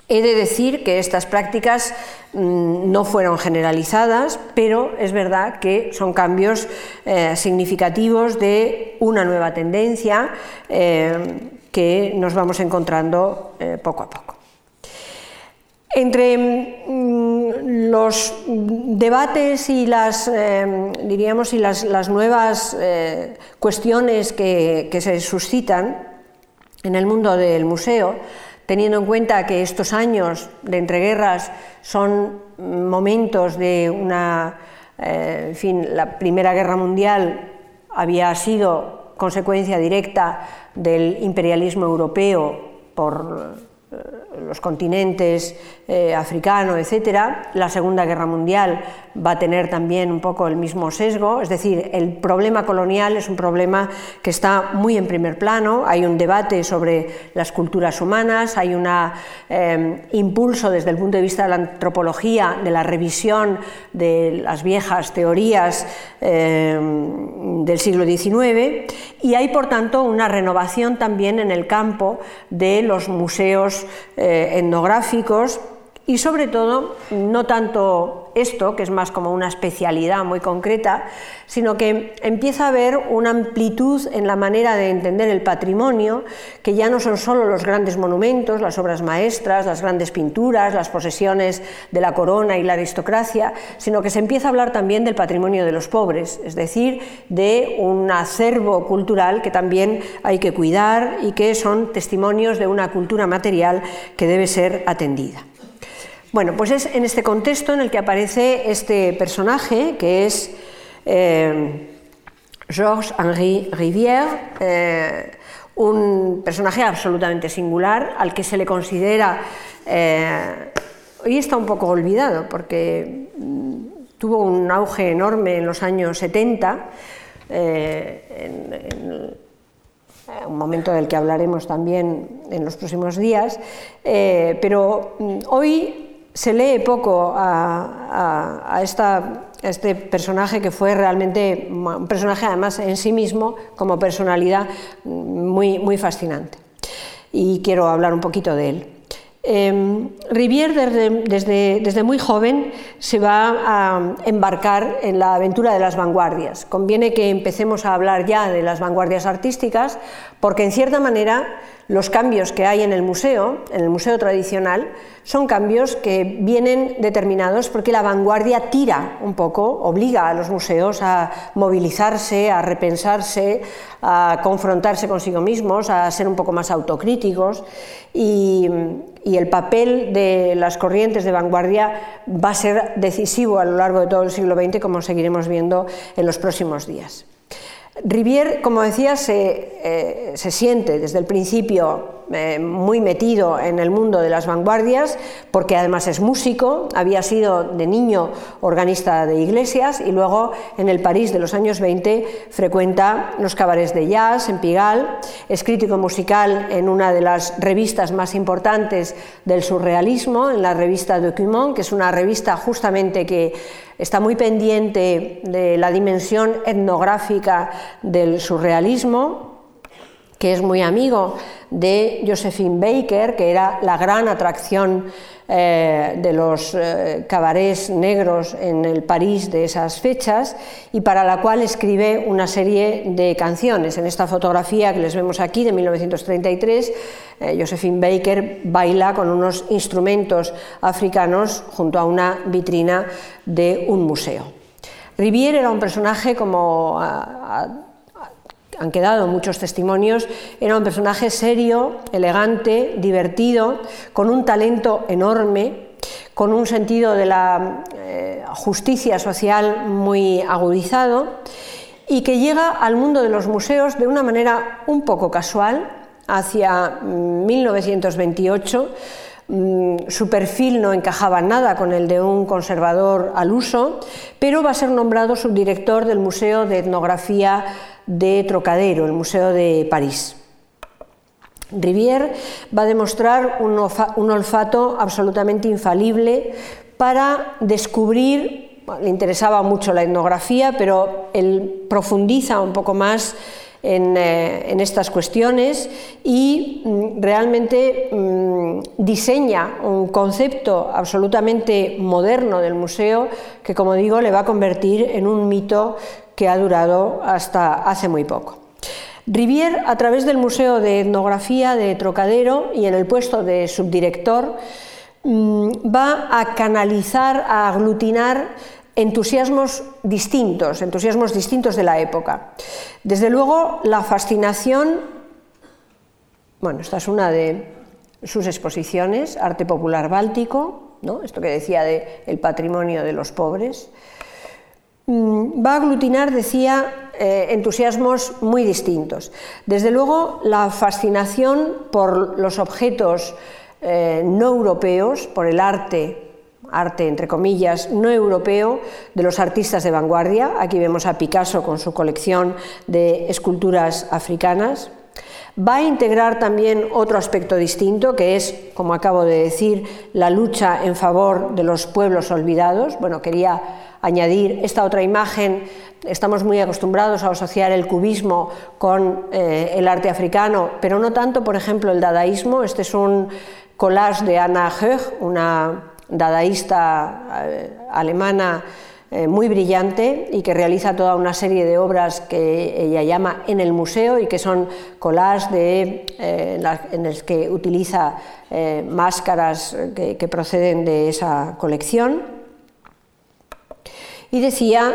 He de decir que estas prácticas mm, no fueron generalizadas, pero es verdad que son cambios eh, significativos de una nueva tendencia eh, que nos vamos encontrando eh, poco a poco. Entre mm, los debates y las, diríamos, y las, nuevas cuestiones que se suscitan, en el mundo del museo, teniendo en cuenta que estos años de entreguerras son momentos de una, eh, en fin, la Primera Guerra Mundial había sido consecuencia directa del imperialismo europeo por los continentes eh, africano, etcétera. La Segunda Guerra Mundial va a tener también un poco el mismo sesgo, es decir, el problema colonial es un problema que está muy en primer plano. Hay un debate sobre las culturas humanas, hay un eh, impulso desde el punto de vista de la antropología de la revisión de las viejas teorías eh, del siglo XIX y hay, por tanto, una renovación también en el campo de los museos etnográficos y sobre todo no tanto esto, que es más como una especialidad muy concreta, sino que empieza a haber una amplitud en la manera de entender el patrimonio, que ya no son solo los grandes monumentos, las obras maestras, las grandes pinturas, las posesiones de la corona y la aristocracia, sino que se empieza a hablar también del patrimonio de los pobres, es decir, de un acervo cultural que también hay que cuidar y que son testimonios de una cultura material que debe ser atendida. Bueno, pues es en este contexto en el que aparece este personaje, que es eh, Georges-Henri Rivière, eh, un personaje absolutamente singular al que se le considera, eh, hoy está un poco olvidado porque mm, tuvo un auge enorme en los años 70, en, un momento del que hablaremos también en los próximos días, pero mm, hoy se lee poco a, este personaje que fue realmente un personaje además en sí mismo como personalidad muy, muy fascinante. Y quiero hablar un poquito de él. Eh, Rivière desde, desde, muy joven se va a embarcar en la aventura de las vanguardias. Conviene que empecemos a hablar ya de las vanguardias artísticas porque en cierta manera los cambios que hay en el museo, en el museo tradicional, son cambios que vienen determinados porque la vanguardia tira un poco, obliga a los museos a movilizarse, a repensarse, a confrontarse consigo mismos, a ser un poco más autocríticos y, el papel de las corrientes de vanguardia va a ser decisivo a lo largo de todo el siglo XX, como seguiremos viendo en los próximos días. Rivière, como decía, se, eh, siente desde el principio eh, muy metido en el mundo de las vanguardias, porque además es músico, había sido de niño organista de iglesias y luego en el París de los años 20 frecuenta los cabarets de jazz en Pigalle, es crítico musical en una de las revistas más importantes del surrealismo, en la revista Document, que es una revista justamente que está muy pendiente de la dimensión etnográfica del surrealismo, que es muy amigo de Josephine Baker, que era la gran atracción eh, de los eh, cabarets negros en el París de esas fechas y para la cual escribe una serie de canciones. En esta fotografía que les vemos aquí de 1933, eh, Josephine Baker baila con unos instrumentos africanos junto a una vitrina de un museo. Rivière era un personaje como han quedado muchos testimonios, era un personaje serio, elegante, divertido, con un talento enorme, con un sentido de la eh, justicia social muy agudizado y que llega al mundo de los museos de una manera un poco casual, hacia 1928 mm, su perfil no encajaba nada con el de un conservador al uso, pero va a ser nombrado subdirector del Museo de Etnografía de Trocadero, el Museo de París. Rivière va a demostrar un, olfato absolutamente infalible para descubrir, le interesaba mucho la etnografía, pero él profundiza un poco más en, eh, estas cuestiones y mm, realmente mm, diseña un concepto absolutamente moderno del museo que, como digo, le va a convertir en un mito que ha durado hasta hace muy poco. Rivière, a través del Museo de Etnografía de Trocadero y en el puesto de subdirector, mm, va a canalizar, a aglutinar entusiasmos distintos, entusiasmos distintos de la época. Desde luego, la fascinación, bueno, esta es una de sus exposiciones, Arte Popular Báltico, ¿no? esto que decía de el patrimonio de los pobres, Mm, va a aglutinar, decía, eh, entusiasmos muy distintos. Desde luego, la fascinación por los objetos eh, no europeos, por el arte arte entre comillas no europeo de los artistas de vanguardia. Aquí vemos a Picasso con su colección de esculturas africanas. Va a integrar también otro aspecto distinto, que es, como acabo de decir, la lucha en favor de los pueblos olvidados. Bueno, quería añadir esta otra imagen. Estamos muy acostumbrados a asociar el cubismo con eh, el arte africano, pero no tanto, por ejemplo, el dadaísmo. Este es un collage de Anna Höch, una dadaísta eh, alemana eh, muy brillante y que realiza toda una serie de obras que ella llama en el museo y que son collages de, eh, en las que utiliza máscaras que proceden de esa colección. Y decía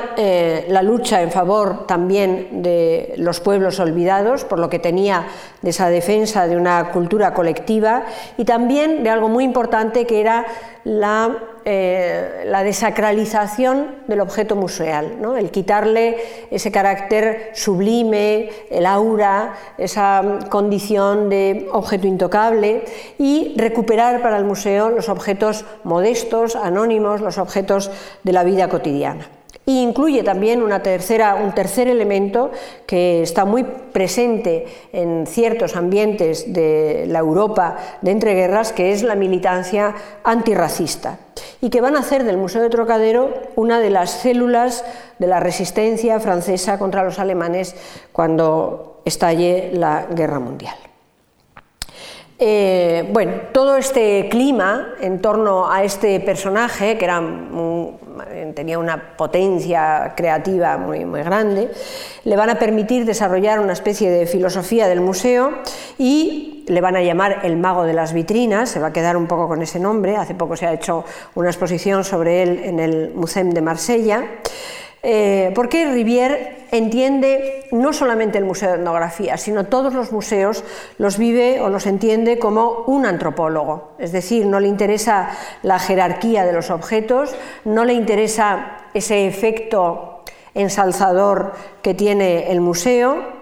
la lucha en favor también de los pueblos olvidados, por lo que tenía de esa defensa de una cultura colectiva, y también de algo muy importante que era la, eh, desacralización del objeto museal, el quitarle ese carácter sublime, el aura, esa condición de objeto intocable, y recuperar para el museo los objetos modestos, anónimos, los objetos de la vida cotidiana. Y incluye también un tercer elemento que está muy presente en ciertos ambientes de la Europa de entreguerras, que es la militancia antirracista, y que van a hacer del Museo de Trocadero una de las células de la resistencia francesa contra los alemanes cuando estalle la Guerra Mundial. Eh, bueno, todo este clima en torno a este personaje, que era tenía una potencia creativa muy, muy grande, le van a permitir desarrollar una especie de filosofía del museo y le van a llamar el mago de las vitrinas, se va a quedar un poco con ese nombre, hace poco se ha hecho una exposición sobre él en el Museo de Marsella. Eh, porque Rivière entiende no solamente el Museo de Etnografía, sino todos los museos los vive o los entiende como un antropólogo. Es decir, no le interesa la jerarquía de los objetos, no le interesa ese efecto ensalzador que tiene el museo,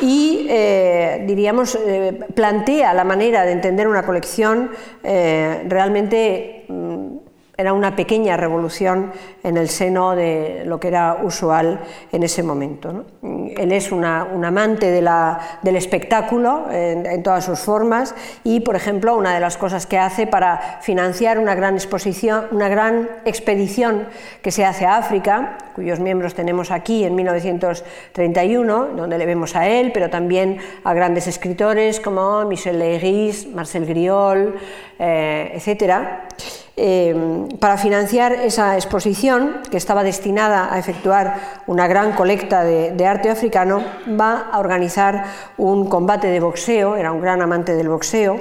y eh, diríamos eh, plantea la manera de entender una colección realmente mm, era una pequeña revolución en el seno de lo que era usual en ese momento. Él es un amante del espectáculo en, todas sus formas y, por ejemplo, una de las cosas que hace para financiar una gran exposición, una gran expedición que se hace a África, cuyos miembros tenemos aquí en 1931, donde le vemos a él, pero también a grandes escritores como Michel Leiris, Marcel Griol, eh, etc. Em, para financiar esa exposición, que estaba destinada a efectuar una gran colecta de, arte africano, va a organizar un combate de boxeo, era un gran amante del boxeo,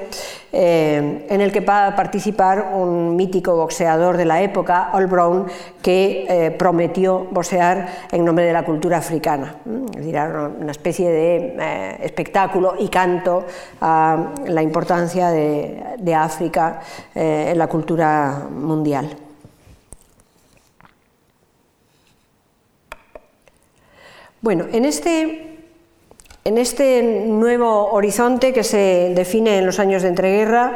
eh, en el que va a participar un mítico boxeador de la época, All Brown, que eh, prometió boxear en nombre de la cultura africana. Es decir, una especie de eh, espectáculo y canto a la importancia de África en la cultura mundial. Bueno, en este en este nuevo horizonte que se define en los años de entreguerra,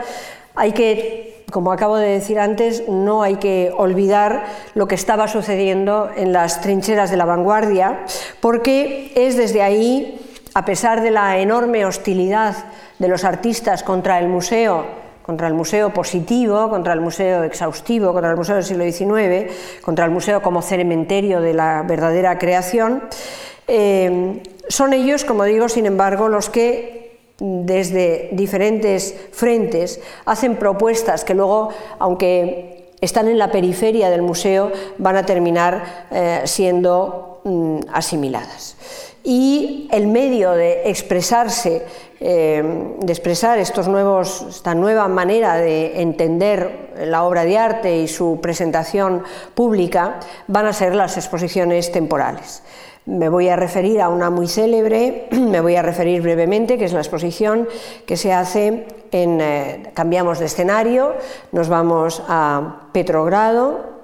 hay que, como acabo de decir antes, no hay que olvidar lo que estaba sucediendo en las trincheras de la vanguardia, porque es desde ahí, a pesar de la enorme hostilidad de los artistas contra el museo, contra el museo positivo, contra el museo exhaustivo, contra el museo del siglo XIX, contra el museo como cementerio de la verdadera creación, eh, son ellos, como digo, sin embargo, los que desde diferentes frentes hacen propuestas que luego, aunque están en la periferia del museo, van a terminar eh, siendo mm, asimiladas. Y el medio de expresarse, eh, de expresar esta nueva manera de entender la obra de arte y su presentación pública, van a ser las exposiciones temporales. Me voy a referir a una muy célebre, me voy a referir brevemente, que es la exposición que se hace en... Eh, cambiamos de escenario, nos vamos a Petrogrado,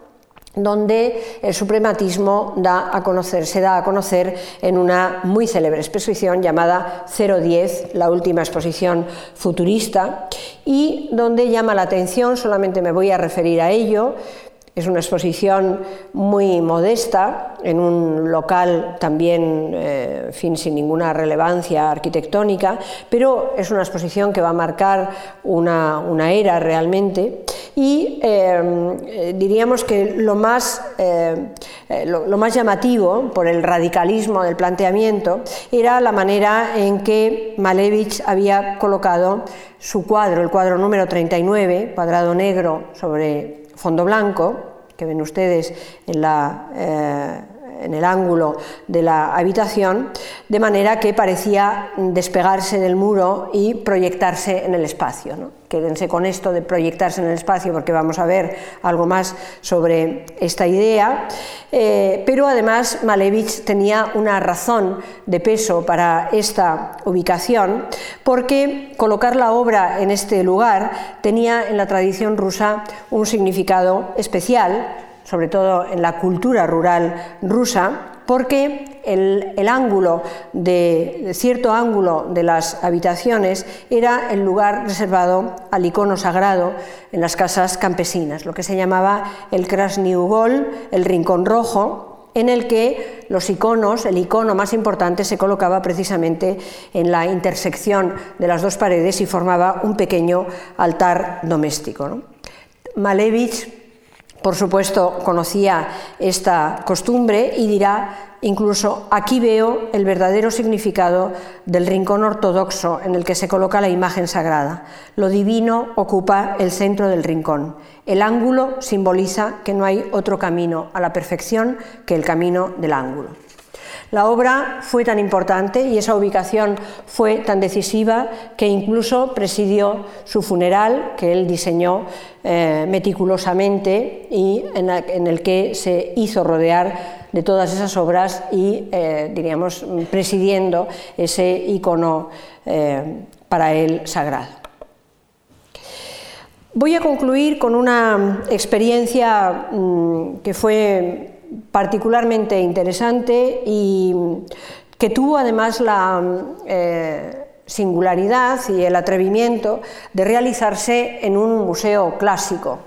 donde el suprematismo se da a conocer en una muy célebre exposición llamada 010, la última exposición futurista, y donde llama la atención, solamente me voy a referir a ello, es una exposición muy modesta, en un local también eh, sin ninguna relevancia arquitectónica, pero es una exposición que va a marcar una, era realmente. Y eh, diríamos que lo más, eh, lo más llamativo, por el radicalismo del planteamiento, era la manera en que Malevich había colocado su cuadro, el cuadro número 39, cuadrado negro sobre fondo blanco, que ven ustedes en, la, eh, en el ángulo de la habitación, de manera que parecía despegarse del muro y proyectarse en el espacio. ¿no? Quédense con esto de proyectarse en el espacio porque vamos a ver algo más sobre esta idea. Eh, pero además Malevich tenía una razón de peso para esta ubicación porque colocar la obra en este lugar tenía en la tradición rusa un significado especial, sobre todo en la cultura rural rusa, porque el, ángulo de, cierto ángulo de las habitaciones era el lugar reservado al icono sagrado en las casas campesinas, lo que se llamaba el Krasniugol, el rincón rojo, en el que los iconos, el icono más importante se colocaba precisamente en la intersección de las dos paredes y formaba un pequeño altar doméstico. Malevich por supuesto, conocía esta costumbre y dirá, incluso aquí veo el verdadero significado del rincón ortodoxo en el que se coloca la imagen sagrada. Lo divino ocupa el centro del rincón. El ángulo simboliza que no hay otro camino a la perfección que el camino del ángulo. La obra fue tan importante y esa ubicación fue tan decisiva que incluso presidió su funeral, que él diseñó eh, meticulosamente y en, el que se hizo rodear de todas esas obras y, eh, diríamos, presidiendo ese icono eh, para él sagrado. Voy a concluir con una experiencia mm, que fue particularmente interesante y que tuvo además la eh, singularidad y el atrevimiento de realizarse en un museo clásico,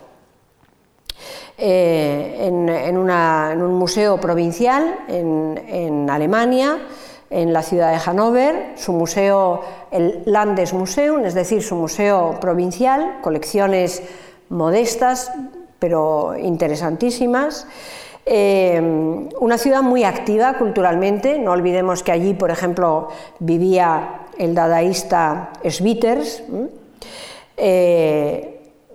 eh, en, un museo provincial en, Alemania, en la ciudad de Hannover, su museo, el Landesmuseum, es decir, su museo provincial, colecciones modestas pero interesantísimas. Eh, una ciudad muy activa culturalmente, no olvidemos que allí, por ejemplo, vivía el dadaísta mm,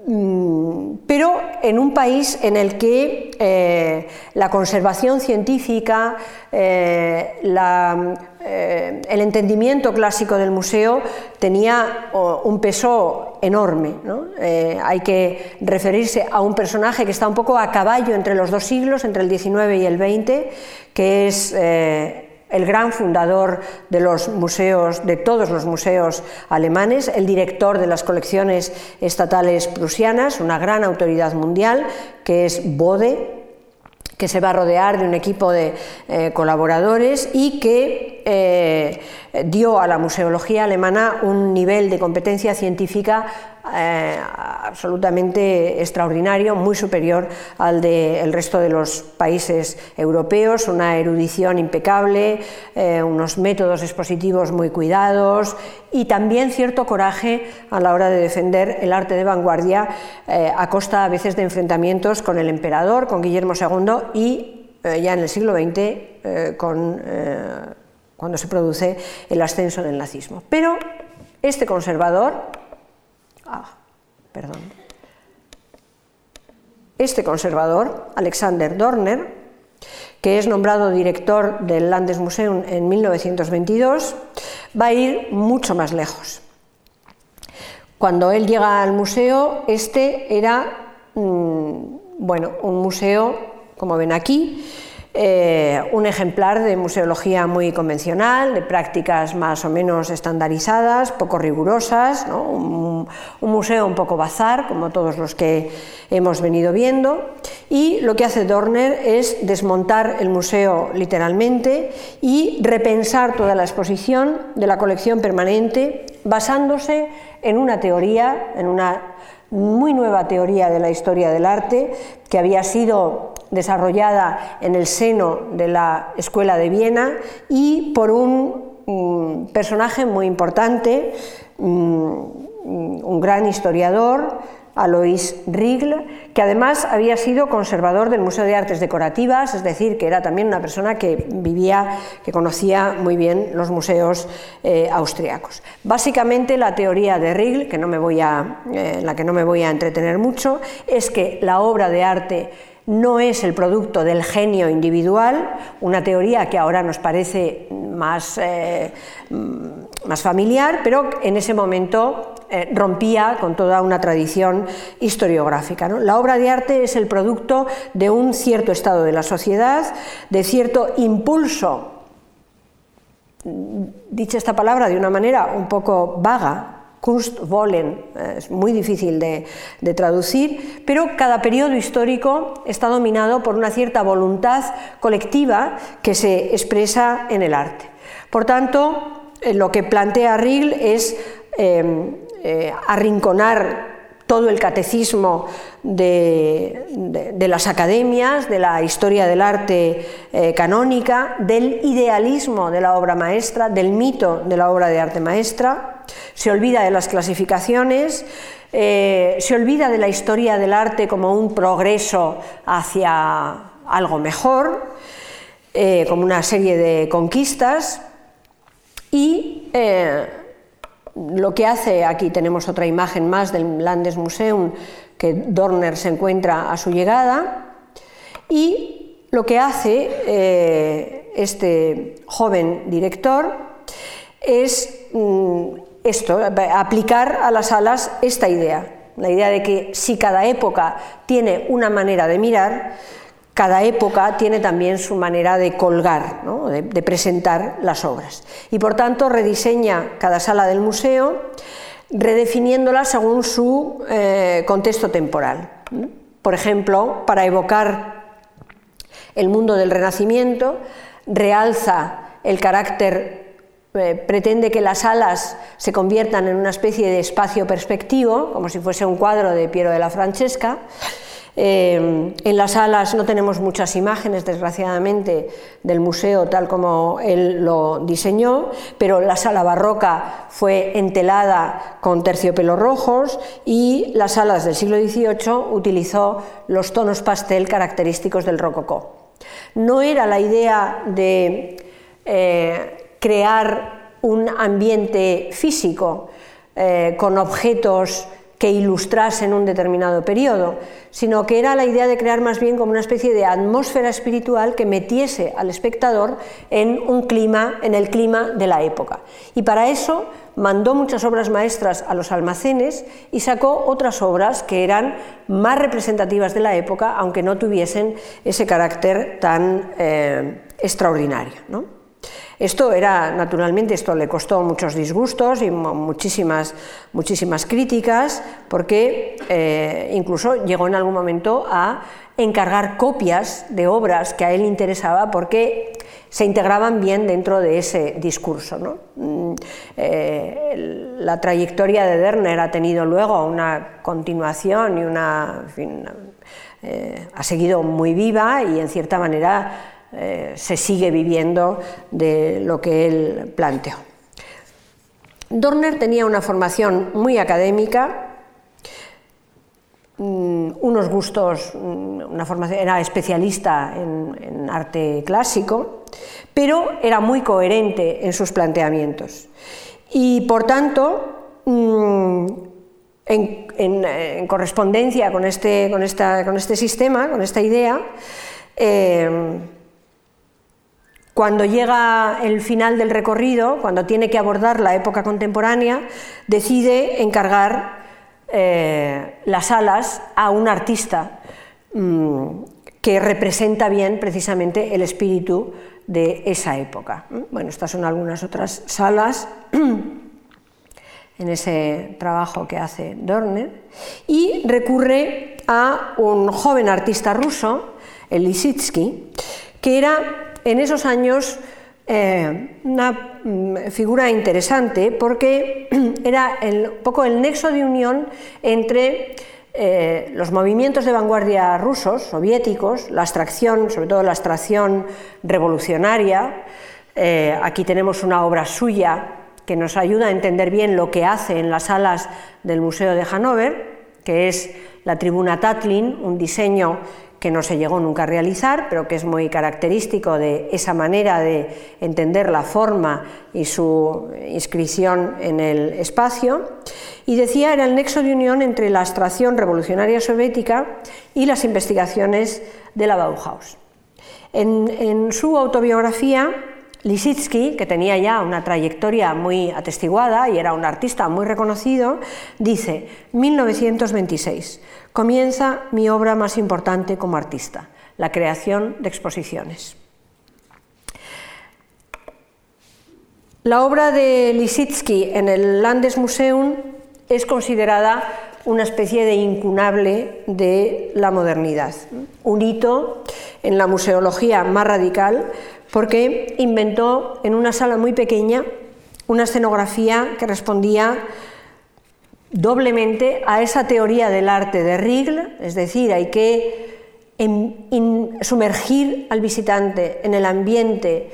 pero en un país en el que eh, la conservación científica, la eh, el entendimiento clásico del museo tenía un peso enorme. Eh, hay que referirse a un personaje que está un poco a caballo entre los dos siglos, entre el XIX y el XX, que es eh, el gran fundador de los museos, de todos los museos alemanes, el director de las colecciones estatales prusianas, una gran autoridad mundial, que es Bode, que se va a rodear de un equipo de eh, colaboradores y que eh, dio a la museología alemana un nivel de competencia científica eh, absolutamente extraordinario, muy superior al del resto de los países europeos, una erudición impecable, eh, unos métodos expositivos muy cuidados y también cierto coraje a la hora de defender el arte de vanguardia eh, a costa a veces de enfrentamientos con el emperador, con Guillermo II y ya en el siglo XX con, cuando se produce el ascenso del nazismo. Pero este conservador, Ah, perdón. Este conservador, Alexander Dorner, que es nombrado director del Landesmuseum en 1922, va a ir mucho más lejos. Cuando él llega al museo, este era mm, bueno, un museo, como ven aquí, eh, un ejemplar de museología muy convencional, de prácticas más o menos estandarizadas, poco rigurosas, un, museo un poco bazar, como todos los que hemos venido viendo, y lo que hace Dorner es desmontar el museo literalmente y repensar toda la exposición de la colección permanente basándose en una teoría, en una muy nueva teoría de la historia del arte que había sido desarrollada en el seno de la Escuela de Viena y por un mm, personaje muy importante, mm, un gran historiador, Alois Riegl, que además había sido conservador del Museo de Artes Decorativas, es decir, que era también una persona que vivía, que conocía muy bien los museos eh, austriacos. Básicamente la teoría de Riegl, que no me voy a, eh, la que no me voy a entretener mucho, es que la obra de arte no es el producto del genio individual, una teoría que ahora nos parece más, eh, más familiar, pero en ese momento eh, rompía con toda una tradición historiográfica. La obra de arte es el producto de un cierto estado de la sociedad, de cierto impulso, dicha esta palabra de una manera un poco vaga, Kunstwollen, eh, es muy difícil de, traducir, pero cada periodo histórico está dominado por una cierta voluntad colectiva que se expresa en el arte. Por tanto, eh, lo que plantea Riegel es eh, arrinconar todo el catecismo de, las academias, de la historia del arte eh, canónica, del idealismo de la obra maestra, del mito de la obra de arte maestra, se olvida de las clasificaciones, eh, se olvida de la historia del arte como un progreso hacia algo mejor, como una serie de conquistas, y lo que hace, aquí tenemos otra imagen más del Landesmuseum que Dorner se encuentra a su llegada, y lo que hace eh, este joven director es mm, esto, aplicar a las salas esta idea, la idea de que si cada época tiene una manera de mirar, cada época tiene también su manera de colgar, de, presentar las obras. Y por tanto rediseña cada sala del museo, redefiniéndola según su eh, contexto temporal. Por ejemplo, para evocar el mundo del Renacimiento, realza el carácter, eh, pretende que las salas se conviertan en una especie de espacio perspectivo, como si fuese un cuadro de Piero de la Francesca, eh, en las salas no tenemos muchas imágenes, desgraciadamente, del museo tal como él lo diseñó, pero la sala barroca fue entelada con terciopelos rojos y las salas del siglo XVIII utilizó los tonos pastel característicos del rococó. No era la idea de eh, crear un ambiente físico eh, con objetos que ilustrasen un determinado periodo, sino que era la idea de crear más bien como una especie de atmósfera espiritual que metiese al espectador en un clima, en el clima de la época. Y para eso mandó muchas obras maestras a los almacenes y sacó otras obras que eran más representativas de la época, aunque no tuviesen ese carácter tan eh, extraordinario. ¿no? Esto era, naturalmente, esto le costó muchos disgustos y muchísimas, muchísimas críticas, porque eh, incluso llegó en algún momento a encargar copias de obras que a él interesaba porque se integraban bien dentro de ese discurso. Mm, eh, la trayectoria de Derner ha tenido luego una continuación y una, eh, ha seguido muy viva y en cierta manera eh, se sigue viviendo de lo que él planteó. Dorner tenía una formación muy académica, mm, unos gustos, mm, una formación, era especialista en, arte clásico, pero era muy coherente en sus planteamientos. Y por tanto, mm, en, correspondencia con este, con, con este, sistema, con esta idea, eh, cuando llega el final del recorrido, cuando tiene que abordar la época contemporánea, decide encargar eh, las alas a un artista mm, que representa bien precisamente el espíritu de esa época. Bueno, estas son algunas otras salas en ese trabajo que hace Dorner y recurre a un joven artista ruso, el Lisitsky, que era en esos años eh, una mm, figura interesante porque era un poco el nexo de unión entre eh, los movimientos de vanguardia rusos, soviéticos, la abstracción, sobre todo la abstracción revolucionaria. Eh, aquí tenemos una obra suya que nos ayuda a entender bien lo que hace en las salas del Museo de Hannover, que es la tribuna Tatlin, un diseño que no se llegó nunca a realizar, pero que es muy característico de esa manera de entender la forma y su inscripción en el espacio. Y decía, era el nexo de unión entre la abstracción revolucionaria soviética y las investigaciones de la Bauhaus. En, en su autobiografía, Lisitsky, que tenía ya una trayectoria muy atestiguada y era un artista muy reconocido, dice, 1926, comienza mi obra más importante como artista, la creación de exposiciones. La obra de Lisitsky en el Landesmuseum es considerada una especie de incunable de la modernidad, un hito en la museología más radical porque inventó en una sala muy pequeña una escenografía que respondía doblemente a esa teoría del arte de Riegel, es decir, hay que sumergir al visitante en el ambiente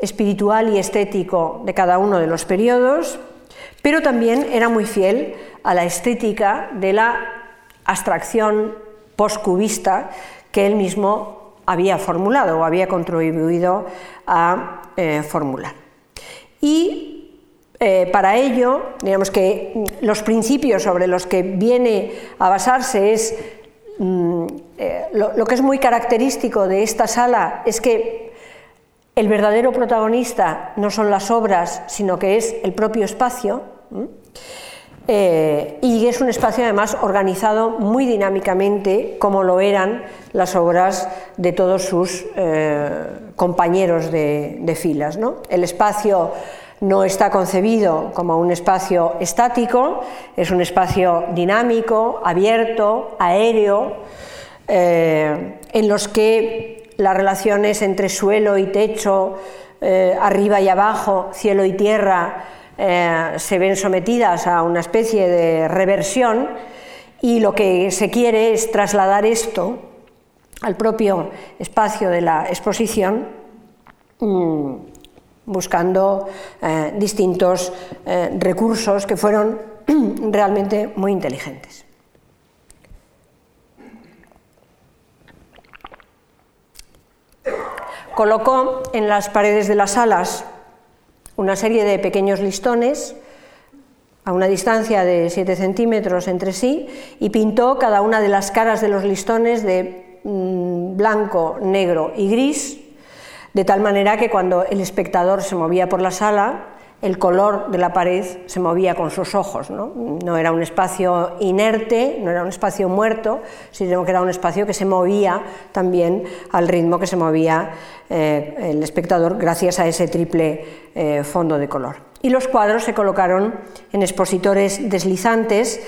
espiritual y estético de cada uno de los periodos, pero también era muy fiel a la estética de la abstracción postcubista que él mismo había formulado o había contribuido a eh, formular. Y eh, para ello, digamos que los principios sobre los que viene a basarse es mm, eh, lo, que es muy característico de esta sala es que el verdadero protagonista no son las obras, sino que es el propio espacio. Eh, y es un espacio además organizado muy dinámicamente, como lo eran las obras de todos sus compañeros de, filas. ¿no? El espacio no está concebido como un espacio estático, es un espacio dinámico, abierto, aéreo, eh, en los que las relaciones entre suelo y techo, eh, arriba y abajo, cielo y tierra, eh, se ven sometidas a una especie de reversión y lo que se quiere es trasladar esto al propio espacio de la exposición mm, buscando eh, distintos eh, recursos que fueron realmente muy inteligentes. Colocó en las paredes de las salas una serie de pequeños listones a una distancia de 7 centímetros entre sí y pintó cada una de las caras de los listones de mm, blanco, negro y gris de tal manera que cuando el espectador se movía por la sala, el color de la pared se movía con sus ojos. No, era un espacio inerte, no era un espacio muerto, sino que era un espacio que se movía también al ritmo que se movía eh, el espectador gracias a ese triple eh, fondo de color. Y los cuadros se colocaron en expositores deslizantes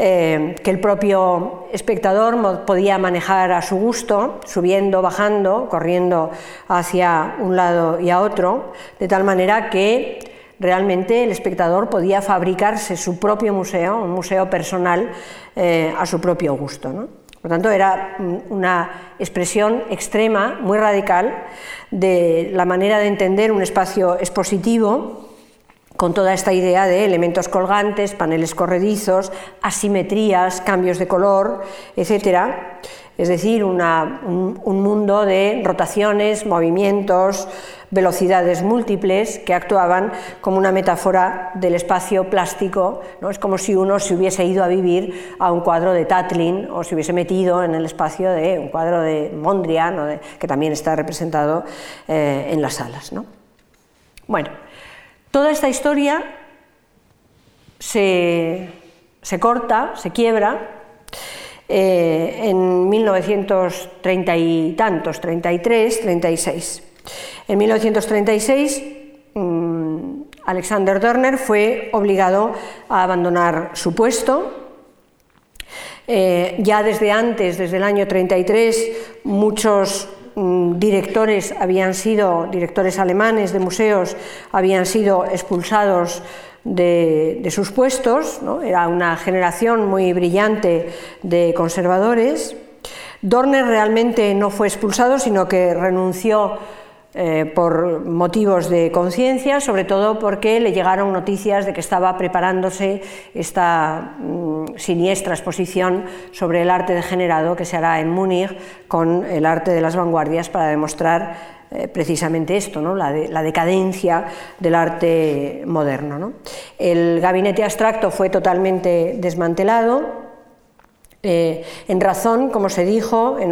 eh, que el propio espectador podía manejar a su gusto, subiendo, bajando, corriendo hacia un lado y a otro, de tal manera que realmente el espectador podía fabricarse su propio museo, un museo personal eh, a su propio gusto. Por tanto, era una expresión extrema, muy radical, de la manera de entender un espacio expositivo con toda esta idea de elementos colgantes, paneles corredizos, asimetrías, cambios de color, etc. Es decir, un, mundo de rotaciones, movimientos, velocidades múltiples que actuaban como una metáfora del espacio plástico. ¿no? Es como si uno se hubiese ido a vivir a un cuadro de Tatlin o se hubiese metido en el espacio de un cuadro de Mondrian, que también está representado eh, en las salas. ¿no? Bueno, Toda esta historia se, corta, se quiebra eh, en 1930 y tantos, 33, 36. En 1936 mm, Alexander Dorner fue obligado a abandonar su puesto Eh, ya desde antes, desde el año 33, muchos directores habían sido, directores alemanes de museos, habían sido expulsados de, sus puestos, era una generación muy brillante de conservadores. Dorner realmente no fue expulsado, sino que renunció eh, por motivos de conciencia, sobre todo porque le llegaron noticias de que estaba preparándose esta mm, siniestra exposición sobre el arte degenerado que se hará en Múnich con el arte de las vanguardias para demostrar eh, precisamente esto, ¿no? la, decadencia del arte moderno. El gabinete abstracto fue totalmente desmantelado, eh, en razón, como se dijo en,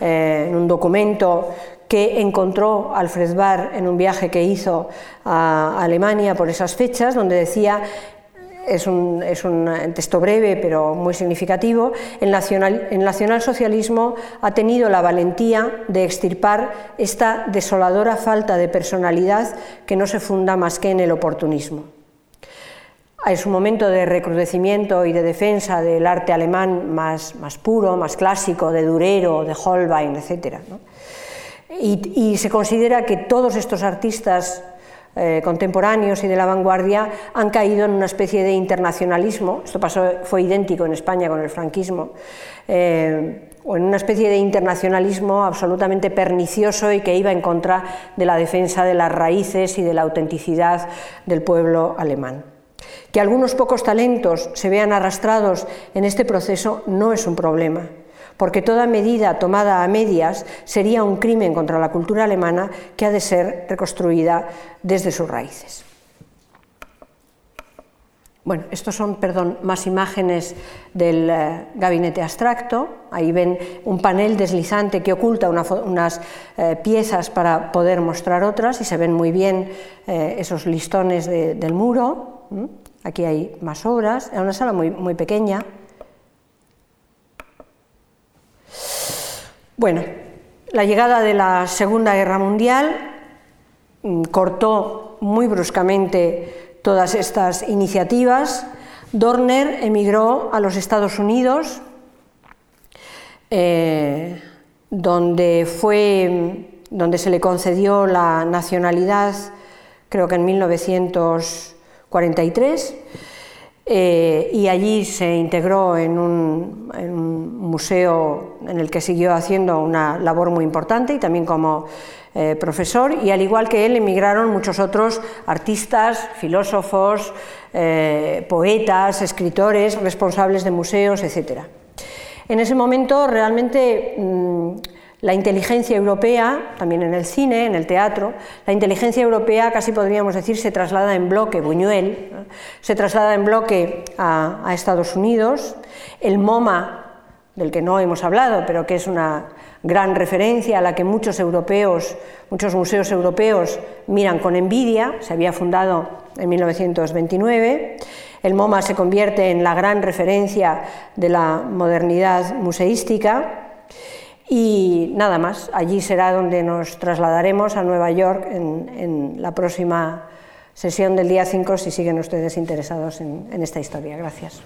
eh, en, un documento que encontró Alfred Barr en un viaje que hizo a Alemania por esas fechas, donde decía es un, es un, texto breve pero muy significativo, el, nacional, el nacionalsocialismo ha tenido la valentía de extirpar esta desoladora falta de personalidad que no se funda más que en el oportunismo. Es un momento de recrudecimiento y de defensa del arte alemán más, más puro, más clásico, de Durero, de Holbein, etc. Y, se considera que todos estos artistas eh, contemporáneos y de la vanguardia han caído en una especie de internacionalismo, esto pasó, fue idéntico en España con el franquismo, eh, o en una especie de internacionalismo absolutamente pernicioso y que iba en contra de la defensa de las raíces y de la autenticidad del pueblo alemán. Que algunos pocos talentos se vean arrastrados en este proceso no es un problema, porque toda medida tomada a medias sería un crimen contra la cultura alemana que ha de ser reconstruida desde sus raíces. Bueno, estos son, perdón, más imágenes del eh, gabinete abstracto. Ahí ven un panel deslizante que oculta unas eh, piezas para poder mostrar otras y se ven muy bien eh, esos listones del muro. Aquí hay más obras, es una sala muy, muy pequeña. Bueno, la llegada de la Segunda Guerra Mundial mm, cortó muy bruscamente todas estas iniciativas. Dorner emigró a los Estados Unidos, eh, donde, fue, donde se le concedió la nacionalidad, creo que en 1900. 43 eh, y allí se integró en un, museo en el que siguió haciendo una labor muy importante y también como eh, profesor y al igual que él emigraron muchos otros artistas, filósofos, eh, poetas, escritores, responsables de museos, etc. En ese momento realmente mm, la inteligencia europea, también en el cine, en el teatro, la inteligencia europea casi podríamos decir se traslada en bloque, Buñuel, se traslada en bloque a, Estados Unidos, el MoMA, del que no hemos hablado, pero que es una gran referencia a la que muchos europeos, muchos museos europeos miran con envidia, se había fundado en 1929. El MoMA se convierte en la gran referencia de la modernidad museística y nada más, allí será donde nos trasladaremos a Nueva York en, la próxima sesión del día 5 si siguen ustedes interesados en esta historia. Gracias.